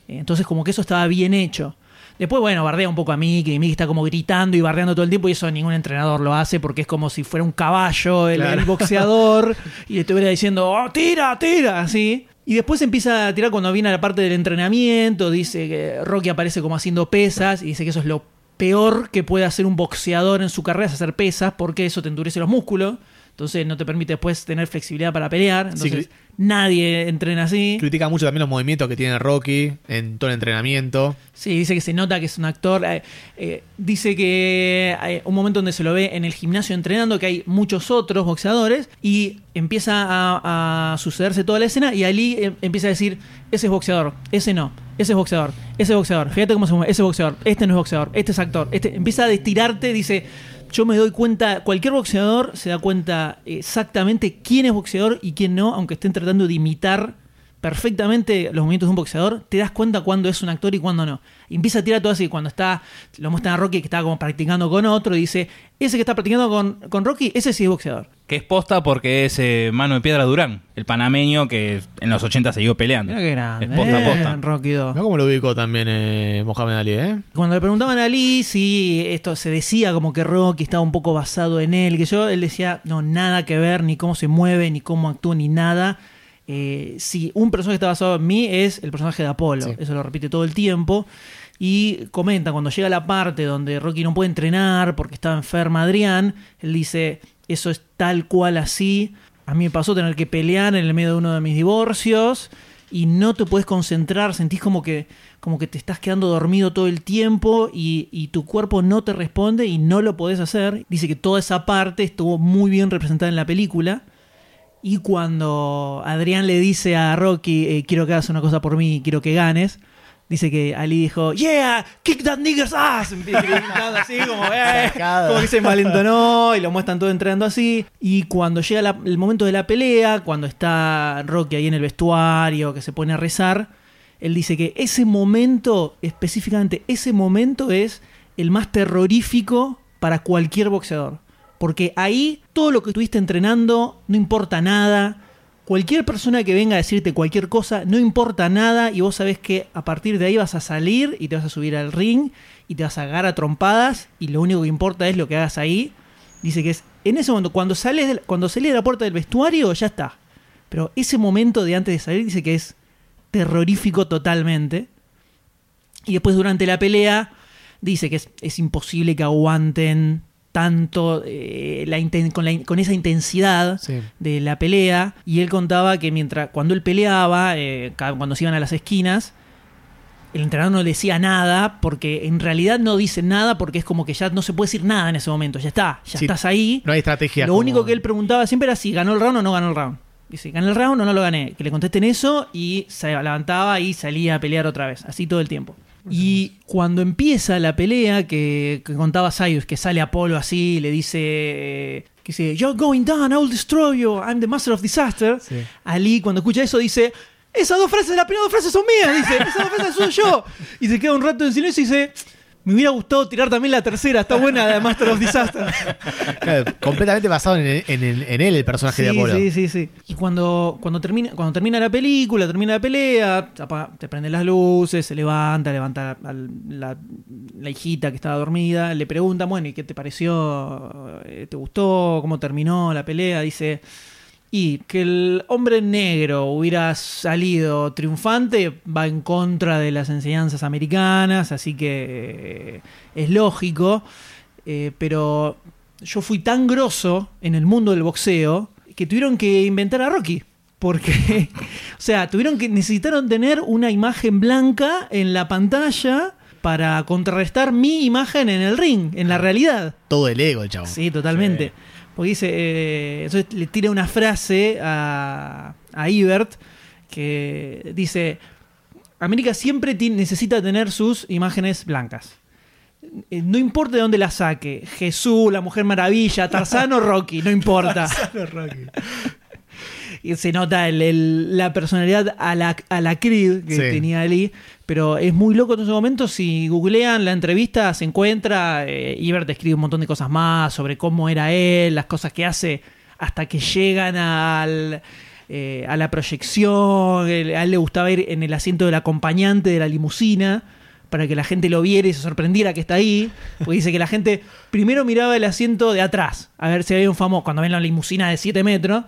Speaker 10: Entonces como que eso estaba bien hecho. Después, bueno, bardea un poco a Mickey, y Mickey está como gritando y bardeando todo el tiempo y eso ningún entrenador lo hace porque es como si fuera un caballo el,
Speaker 11: Claro.
Speaker 10: el boxeador y le estuviera diciendo, oh, tira, tira, así. Y después empieza a tirar cuando viene a la parte del entrenamiento, dice que Rocky aparece como haciendo pesas y dice que eso es lo peor que puede hacer un boxeador en su carrera, es hacer pesas porque eso te endurece los músculos. Entonces no te permite después tener flexibilidad para pelear.
Speaker 11: Sí,
Speaker 10: Entonces nadie entrena así.
Speaker 11: Critica mucho también los movimientos que tiene Rocky en todo el entrenamiento.
Speaker 10: Sí, dice que se nota que es un actor. eh, eh, dice que hay un momento donde se lo ve en el gimnasio entrenando, que hay muchos otros boxeadores, y empieza a, a sucederse toda la escena, y Ali eh, empieza a decir, ese es boxeador, ese no, ese es boxeador, ese es boxeador, fíjate cómo se mueve, ese es boxeador, este no es boxeador, este es actor, este empieza a destirarte, dice, yo me doy cuenta, cualquier boxeador se da cuenta exactamente quién es boxeador y quién no, aunque estén tratando de imitar perfectamente los movimientos de un boxeador, te das cuenta cuándo es un actor y cuándo no. Y empieza a tirar todo así, cuando está, lo muestran a Rocky que está como practicando con otro, y dice, ese que está practicando con, con Rocky, ese sí es boxeador.
Speaker 4: Que es posta porque es eh, mano de piedra Durán, el panameño que en los 80 siguió peleando.
Speaker 10: Mira qué grande.
Speaker 4: Es posta,
Speaker 10: eh,
Speaker 4: posta.
Speaker 10: Rocky 2.
Speaker 11: Mira cómo lo ubicó también eh, Mohamed Ali, ¿eh?
Speaker 10: Cuando le preguntaban a Ali si esto se decía como que Rocky estaba un poco basado en él, que yo, él decía, no, nada que ver, ni cómo se mueve, ni cómo actúa, ni nada. Eh, si un personaje está basado en mí es el personaje de Apolo, eso lo repite todo el tiempo. Y comenta, cuando llega la parte donde Rocky no puede entrenar porque estaba enferma Adrián, él dice, eso es tal cual así. A mí me pasó tener que pelear en el medio de uno de mis divorcios y no te puedes concentrar, sentís como que, como que te estás quedando dormido todo el tiempo y, y tu cuerpo no te responde y no lo podés hacer. Dice que toda esa parte estuvo muy bien representada en la película Y cuando Adrián le dice a Rocky, eh, quiero que hagas una cosa por mí, quiero que ganes, dice que Ali dijo, yeah, kick that nigger's ass. Empieza gritando así, como, eh, como que se malentonó y lo muestran todo entrenando así. Y cuando llega la- el momento de la pelea, cuando está Rocky ahí en el vestuario, que se pone a rezar, él dice que ese momento, específicamente ese momento es el más terrorífico para cualquier boxeador. Porque ahí todo lo que estuviste entrenando no importa nada. Cualquier persona que venga a decirte cualquier cosa, no importa nada y vos sabés que a partir de ahí vas a salir y te vas a subir al ring y te vas a agarrar a trompadas y lo único que importa es lo que hagas ahí. Dice que es en ese momento, cuando sales del- cuando salís de la puerta del vestuario, ya está. Pero ese momento de antes de salir dice que es terrorífico totalmente. Y después durante la pelea dice que es, es imposible que aguanten tanto eh, la con, la- con esa intensidad
Speaker 11: Sí.
Speaker 10: de la pelea. Y él contaba que mientras cuando él peleaba, eh, cuando se iban a las esquinas, el entrenador no decía nada, porque en realidad no dice nada, porque es como que ya no se puede decir nada en ese momento. Ya está, ya
Speaker 11: Sí,
Speaker 10: estás ahí.
Speaker 11: No hay estrategia.
Speaker 10: Lo
Speaker 11: como-
Speaker 10: único que él preguntaba siempre era si ganó el round o no ganó el round. Dice, ¿gané el round o no lo gané? Que le contesten eso y se levantaba y salía a pelear otra vez. Así todo el tiempo. Y cuando empieza la pelea que, que contaba Sayus, que sale Apolo así y le dice... eh, Que dice, You're going down, I will destroy you, I'm the master of disaster. Ali cuando escucha eso dice... Esas dos frases, las primeras dos frases son mías, dice. Esas dos frases son yo. Y se queda un rato en silencio y dice... Me hubiera gustado tirar también la tercera, está buena de Master of Disaster.
Speaker 11: Claro, completamente basado en, en en él, el personaje de Apolo.
Speaker 10: Sí, sí, sí. Y cuando, cuando, termina, cuando termina la película, termina la pelea, te prenden las luces, se levanta, levanta a la, la hijita que estaba dormida, le pregunta, bueno, ¿y qué te pareció? ¿Te gustó? ¿Cómo terminó la pelea? Dice, y que el hombre negro hubiera salido triunfante va en contra de las enseñanzas americanas, así que eh, es lógico, eh, pero yo fui tan grosso en el mundo del boxeo que tuvieron que inventar a Rocky. Porque, o sea, tuvieron que, necesitaron tener una imagen blanca en la pantalla para contrarrestar mi imagen en el ring, en la realidad.
Speaker 11: Todo el ego, chavo.
Speaker 10: Sí, totalmente. Porque dice, eh, entonces le tira una frase a, a Ibert que dice, América siempre necesita tener sus imágenes blancas. Eh, No importa de dónde la saque, Jesús, la Mujer Maravilla, Tarzán o Rocky, no importa. Y se nota el- el- la personalidad a la, a la Creed que
Speaker 11: Sí.
Speaker 10: tenía Ali, pero es muy loco en ese momento. Si googlean la entrevista, se encuentra. Eh, Ibert escribe un montón de cosas más sobre cómo era él, las cosas que hace hasta que llegan al. eh, a la proyección, a él le gustaba ir en el asiento del acompañante de la limusina para que la gente lo viera y se sorprendiera que está ahí. Porque dice que la gente primero miraba el asiento de atrás, a ver si había un famoso. Cuando ven la limusina de 7 metros,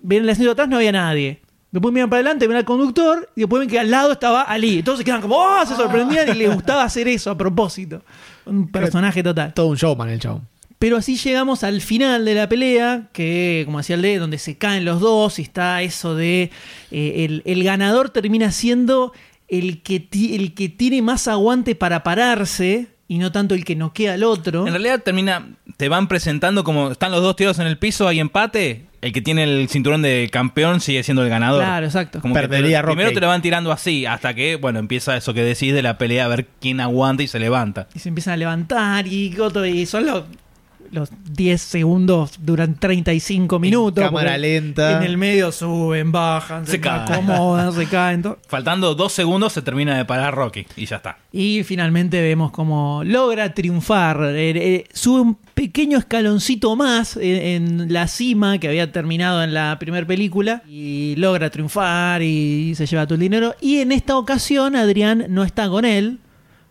Speaker 10: ven el asiento de atrás, no había nadie. Después miran para adelante, ven al conductor y después ven que al lado estaba Ali. Entonces quedan como, ¡oh! Se sorprendían y les gustaba hacer eso a propósito. Un personaje total.
Speaker 11: Todo un showman el chavo.
Speaker 10: Pero así llegamos al final de la pelea, que como decía el de, donde se caen los dos y está eso de eh, el, el ganador termina siendo el que, ti- el que tiene más aguante para pararse y no tanto el que noquea al otro.
Speaker 4: En realidad termina, te van presentando como están los dos tirados en el piso, hay empate. El que tiene el cinturón de campeón sigue siendo el ganador.
Speaker 10: Claro, exacto.
Speaker 4: Como que te-
Speaker 11: Perdería Rocky.
Speaker 4: primero te lo van tirando así, hasta que, bueno, empieza eso que decís de la pelea, a ver quién aguanta y se levanta.
Speaker 10: Y se empiezan a levantar y, y son los, los 10 segundos, duran 35 minutos.
Speaker 11: cámara lenta.
Speaker 10: En el medio suben, bajan, se,
Speaker 4: Se
Speaker 10: acomodan, se caen. todo.
Speaker 4: Faltando dos segundos se termina de parar Rocky y ya está.
Speaker 10: Y finalmente vemos cómo logra triunfar. Eh, eh, sube un pequeño escaloncito más en, en la cima que había terminado en la primera película. Y logra triunfar y se lleva todo el dinero. Y en esta ocasión Adrián no está con él.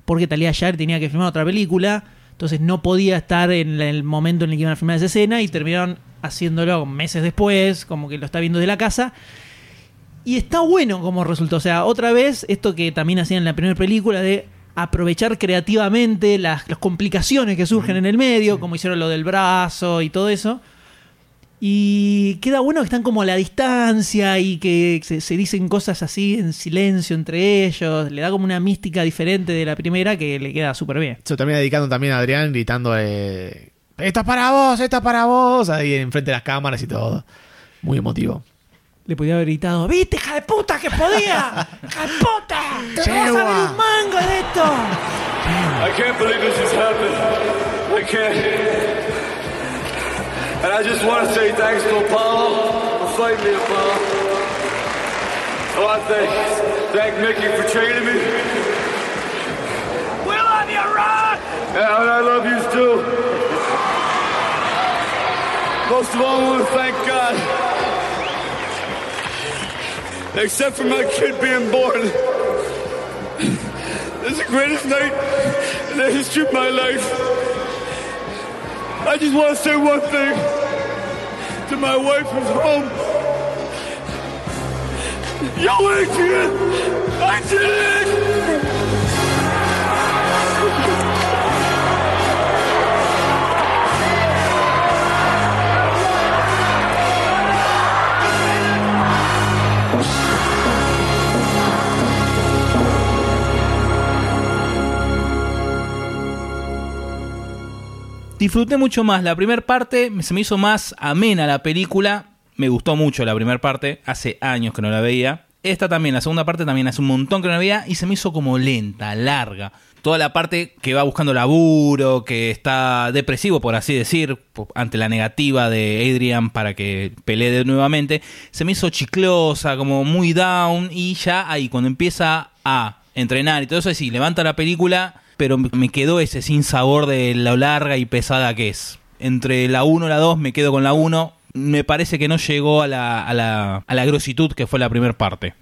Speaker 10: Porque Talia Shire tenía que filmar otra película. Entonces no podía estar en el momento en el que iban a filmar esa escena. Y terminaron haciéndolo meses después. Como que lo está viendo de la casa. Y está bueno como resultó. O sea, otra vez, esto que también hacían en la primera película de aprovechar creativamente las, las complicaciones que surgen en el medio, como hicieron lo del brazo y todo eso. Y queda bueno que están como a la distancia y que se, se dicen cosas así en silencio entre ellos. Le da como una mística diferente de la primera que le queda súper bien.
Speaker 11: Se termina dedicando también a Adrián gritando eh, ¡Esto es para vos! ¡Esto es para vos! Ahí enfrente de las cámaras y todo. Muy emotivo.
Speaker 10: Le podía haber gritado, ¿viste, hija de puta, que podía? ¡Hija de puta! ¡Te vas a ver un mango de esto!
Speaker 2: I can't believe this has happened. I can't. And I just want to say thanks to Apollo for fighting me, Apollo. Oh, I want to thank, thank Mickey for training me. We love you, Ron! And I love you too. Most of all, I want to thank God. Except for my kid being born. This is the greatest night in the history of my life. I just want to say one thing to my wife who's home. Yo, Adrian! I did it!
Speaker 4: Disfruté mucho más la primera parte, se me hizo más amena la película. Me gustó mucho la primera parte, hace años que no la veía. Esta también, la segunda parte también hace un montón que no la veía y se me hizo como lenta, larga. Toda la parte que va buscando laburo, que está depresivo, por así decir, ante la negativa de Adrian para que pelee nuevamente, se me hizo chiclosa, como muy down y ya ahí cuando empieza a entrenar y todo eso, sí, levanta la película, pero me quedó ese sin sabor de lo larga y pesada que es. Entre la 1 y la 2 me quedo con la 1. Me parece que no llegó a la, a la, a la grositud que fue la primera parte.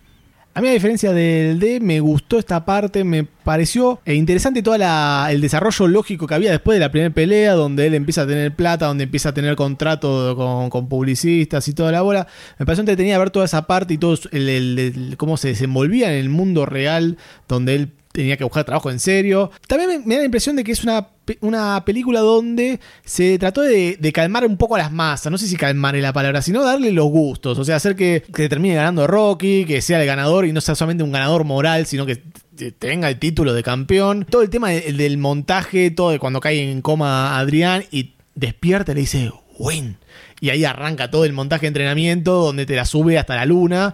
Speaker 11: A mí, a diferencia del D, me gustó esta parte, me pareció eh, interesante todo el desarrollo lógico que había después de la primera pelea, donde él empieza a tener plata, donde empieza a tener contrato con, con publicistas y toda la bola. Me pareció entretenida ver toda esa parte y todo el, el- el- cómo se desenvolvía en el mundo real, donde él tenía que buscar trabajo en serio. También me, da la impresión de que es una, una película donde se trató de, de calmar un poco a las masas. No sé si calmar es la palabra, sino darle los gustos. O sea, hacer que, que termine ganando Rocky, que sea el ganador y no sea solamente un ganador moral, sino que te- tenga el título de campeón. Todo el tema de- del montaje, todo de cuando cae en coma Adrián y despierta y le dice, win. Y ahí arranca todo el montaje de entrenamiento donde te la sube hasta la luna.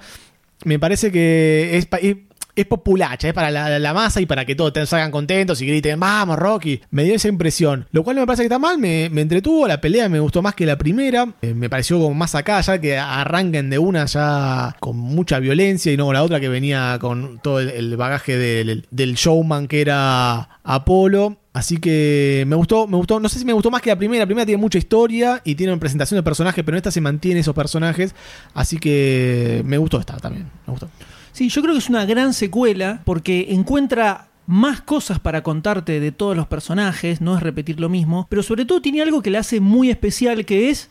Speaker 11: Me parece que es, es, es populacha, es para la, masa y para que todos te salgan contentos y griten, vamos Rocky. Me dio esa impresión. Lo cual no me parece que está mal, me, me entretuvo, la pelea me gustó más que la primera. Eh, me pareció como más acá, ya que arranquen de una ya con mucha violencia y no la otra que venía con todo el, el bagaje del, del showman que era Apolo. Así que me gustó, me gustó, no sé si me gustó más que la primera. La primera tiene mucha historia y tiene una presentación de personajes, pero en esta se mantiene esos personajes. Así que me gustó esta también. Me gustó.
Speaker 10: Sí, yo creo que es una gran secuela porque encuentra más cosas para contarte de todos los personajes, no es repetir lo mismo, pero sobre todo tiene algo que le hace muy especial que es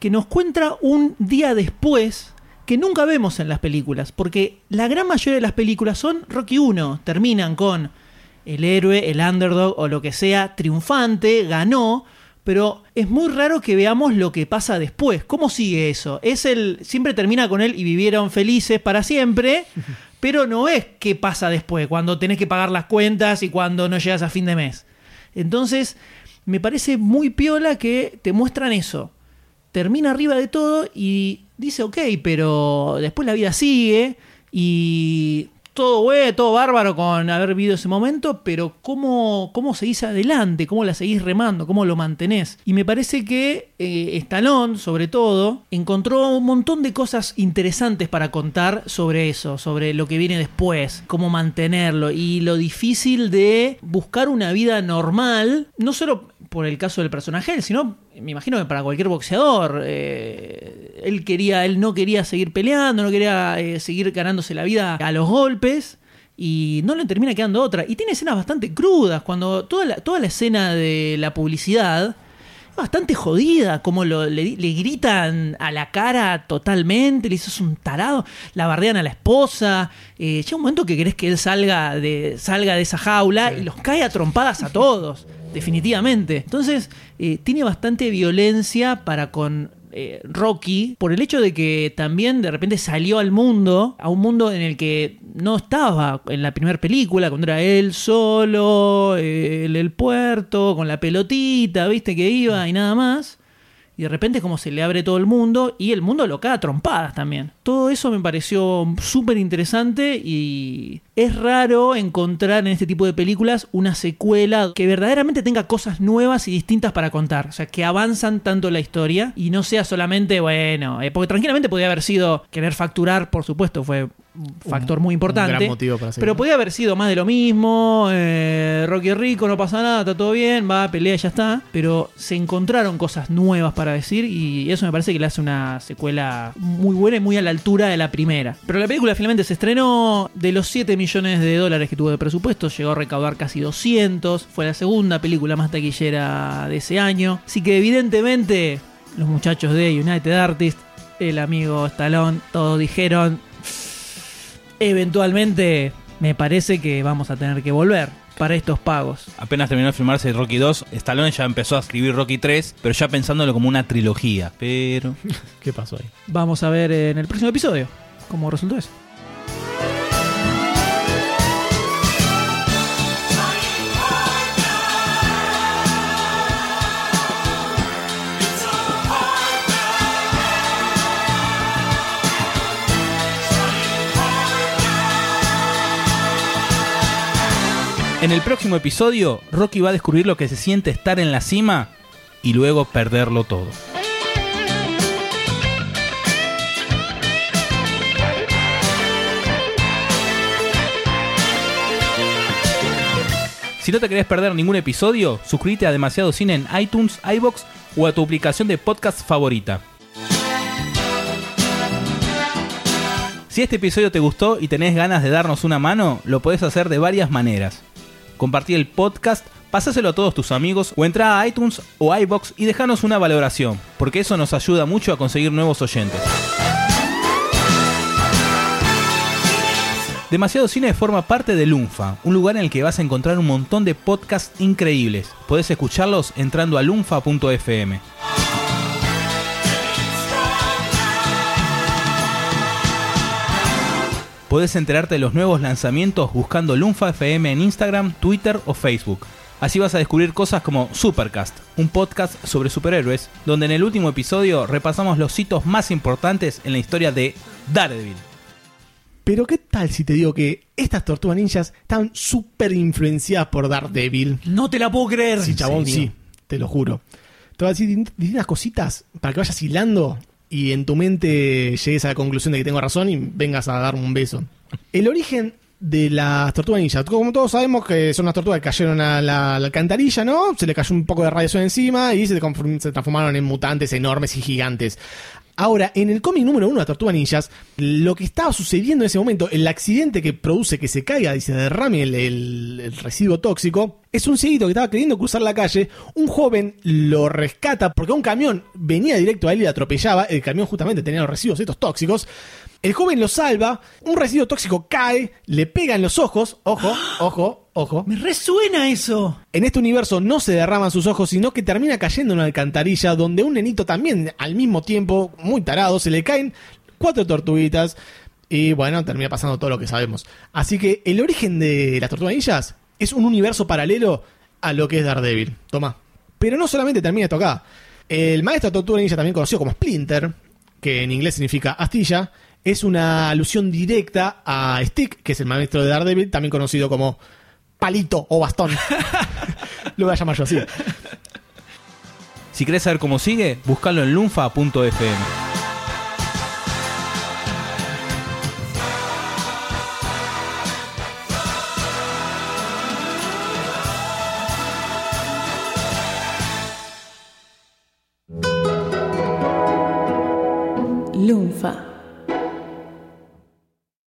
Speaker 10: que nos cuenta un día después que nunca vemos en las películas, porque la gran mayoría de las películas son Rocky 1, terminan con el héroe, el underdog o lo que sea, triunfante, ganó, pero es muy raro que veamos lo que pasa después. ¿Cómo sigue eso? Es el siempre termina con él y vivieron felices para siempre, pero no es qué pasa después, cuando tenés que pagar las cuentas y cuando no llegas a fin de mes. Entonces, me parece muy piola que te muestran eso. Termina arriba de todo y dice, ok, pero después la vida sigue y todo güey, todo bárbaro con haber vivido ese momento, pero ¿cómo, cómo seguís adelante? ¿Cómo la seguís remando? ¿Cómo lo mantenés? Y me parece que eh, Stallone, sobre todo, encontró un montón de cosas interesantes para contar sobre eso, sobre lo que viene después, cómo mantenerlo y lo difícil de buscar una vida normal, no solo por el caso del personaje, él, sino me imagino que para cualquier boxeador, eh, él quería, él no quería seguir peleando, no quería eh, seguir ganándose la vida a los golpes y no le termina quedando otra. Y tiene escenas bastante crudas, cuando toda la, toda la escena de la publicidad es bastante jodida, como lo, le, le gritan a la cara totalmente, le dices un tarado, la bardean a la esposa, eh, llega un momento que querés que él salga de, salga de esa jaula y los cae a trompadas a todos, definitivamente. Entonces, eh, tiene bastante violencia para con eh, Rocky por el hecho de que también de repente salió al mundo, a un mundo en el que no estaba en la primera película, cuando era él solo, eh, el, el puerto, con la pelotita, viste que iba y nada más. Y de repente como se le abre todo el mundo y el mundo lo caga trompadas también. Todo eso me pareció súper interesante y es raro encontrar en este tipo de películas una secuela que verdaderamente tenga cosas nuevas y distintas para contar. O sea, que avanzan tanto la historia y no sea solamente, bueno, eh, porque tranquilamente podría haber sido querer facturar, por supuesto, fue un factor muy importante.
Speaker 11: gran motivo para
Speaker 10: pero podía haber sido más de lo mismo. eh, Rocky rico, no pasa nada, está todo bien, va, pelea y ya está. Pero se encontraron cosas nuevas para decir y eso me parece que le hace una secuela muy buena y muy a la altura de la primera. Pero la película finalmente se estrenó de los 7 millones de dólares que tuvo de presupuesto, llegó a recaudar casi 200. Fue la segunda película más taquillera de ese año. Así que evidentemente los muchachos de United Artists, el amigo Stallone, todos dijeron, eventualmente me parece que vamos a tener que volver para estos pagos.
Speaker 4: Apenas terminó de filmarse Rocky 2, Stallone ya empezó a escribir Rocky 3, pero ya pensándolo como una trilogía. Pero.
Speaker 11: ¿Qué pasó ahí?
Speaker 10: Vamos a ver en el próximo episodio cómo resultó eso.
Speaker 4: En el próximo episodio, Rocky va a descubrir lo que se siente estar en la cima y luego perderlo todo. Si no te querés perder ningún episodio, suscríbete a Demasiado Cine en iTunes, iBox o a tu aplicación de podcast favorita. Si este episodio te gustó y tenés ganas de darnos una mano, lo podés hacer de varias maneras. Compartir el podcast, pasáselo a todos tus amigos o entra a iTunes o iBox y dejanos una valoración, porque eso nos ayuda mucho a conseguir nuevos oyentes. Demasiado Cine forma parte de Lunfa, un lugar en el que vas a encontrar un montón de podcasts increíbles. Podés escucharlos entrando a lunfa.fm. Podés enterarte de los nuevos lanzamientos buscando Lunfa FM en Instagram, Twitter o Facebook. Así vas a descubrir cosas como Supercast, un podcast sobre superhéroes, donde en el último episodio repasamos los hitos más importantes en la historia de Daredevil.
Speaker 11: Pero ¿qué tal si te digo que estas tortugas ninjas están súper influenciadas por Daredevil?
Speaker 10: No te la puedo creer.
Speaker 11: Sí, chabón, sí, te lo juro. Te voy a decir di- distintas cositas para que vayas hilando y en tu mente llegues a la conclusión de que tengo razón y vengas a darme un beso. El origen de las tortugas ninjas. Como todos sabemos que son unas tortugas que cayeron a la, alcantarilla, ¿no? Se le cayó un poco de radiación encima y se, transformaron en mutantes enormes y gigantes. Ahora, en el cómic número uno de Tortugas Ninjas, lo que estaba sucediendo en ese momento, el accidente que produce que se caiga y se derrame el residuo tóxico, es un cieguito que estaba queriendo cruzar la calle, un joven lo rescata porque un camión venía directo a él y lo atropellaba, el camión justamente tenía los residuos estos tóxicos, el joven lo salva, un residuo tóxico cae, le pega en los ojos, ojo, ojo, ojo.
Speaker 10: Me resuena eso.
Speaker 11: En este universo no se derraman sus ojos, sino que termina cayendo en una alcantarilla donde un nenito también al mismo tiempo, muy tarado, se le caen cuatro tortuguitas y bueno, termina pasando todo lo que sabemos. Así que el origen de las tortugas ninjas es un universo paralelo a lo que es Daredevil. Toma. Pero no solamente termina esto acá. El maestro tortuga ninja, también conocido como Splinter, que en inglés significa astilla, es una alusión directa a Stick, que es el maestro de Daredevil, también conocido como palito o bastón. Lo voy a llamar yo así.
Speaker 4: Si querés saber cómo sigue, buscalo en lunfa.fm.
Speaker 17: Lunfa.